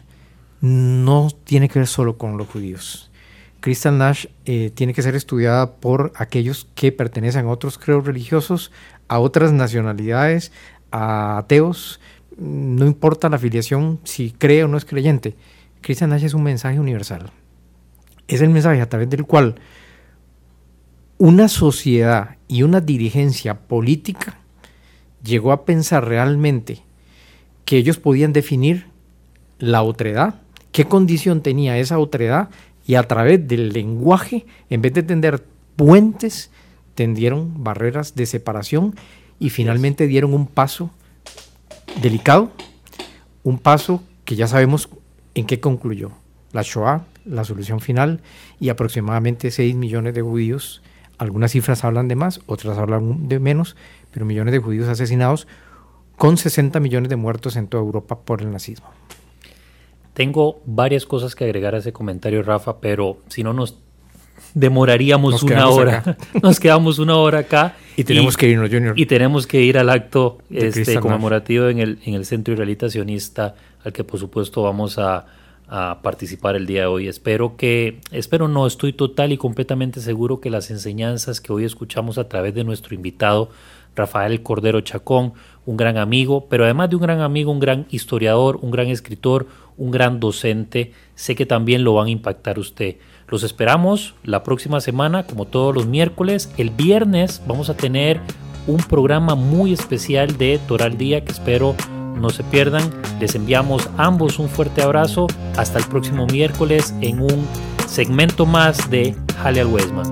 no tiene que ver solo con los judíos. Christian Nash tiene que ser estudiada por aquellos que pertenecen a otros creos religiosos, a otras nacionalidades, a ateos, no importa la afiliación, si cree o no es creyente. Christian Nash es un mensaje universal. Es el mensaje a través del cual una sociedad y una dirigencia política llegó a pensar realmente que ellos podían definir la otredad, qué condición tenía esa otredad y a través del lenguaje, en vez de tender puentes, tendieron barreras de separación y finalmente dieron un paso delicado, un paso que ya sabemos en qué concluyó. La Shoah, la solución final, y aproximadamente 6 millones de judíos, algunas cifras hablan de más, otras hablan de menos, pero millones de judíos asesinados con 60 millones de muertos en toda Europa por el nazismo. Tengo varias cosas que agregar a ese comentario, Rafa, pero si no nos demoraríamos una hora. Nos quedamos una hora acá. Y tenemos que irnos, Junior. Y tenemos que ir al acto este, conmemorativo en el, en el Centro Israelita Sionista, al que por supuesto vamos a, a, participar el día de hoy. Espero que, espero no, estoy total y completamente seguro que las enseñanzas que hoy escuchamos a través de nuestro invitado, Rafael Cordero Chacón, un gran amigo, pero además de un gran amigo, un gran historiador, un gran escritor, un gran docente, sé que también lo van a impactar usted. Los esperamos la próxima semana, como todos los miércoles. El viernes vamos a tener un programa muy especial de Toral Día que espero no se pierdan. Les enviamos ambos un fuerte abrazo. Hasta el próximo miércoles en un segmento más de Jale al.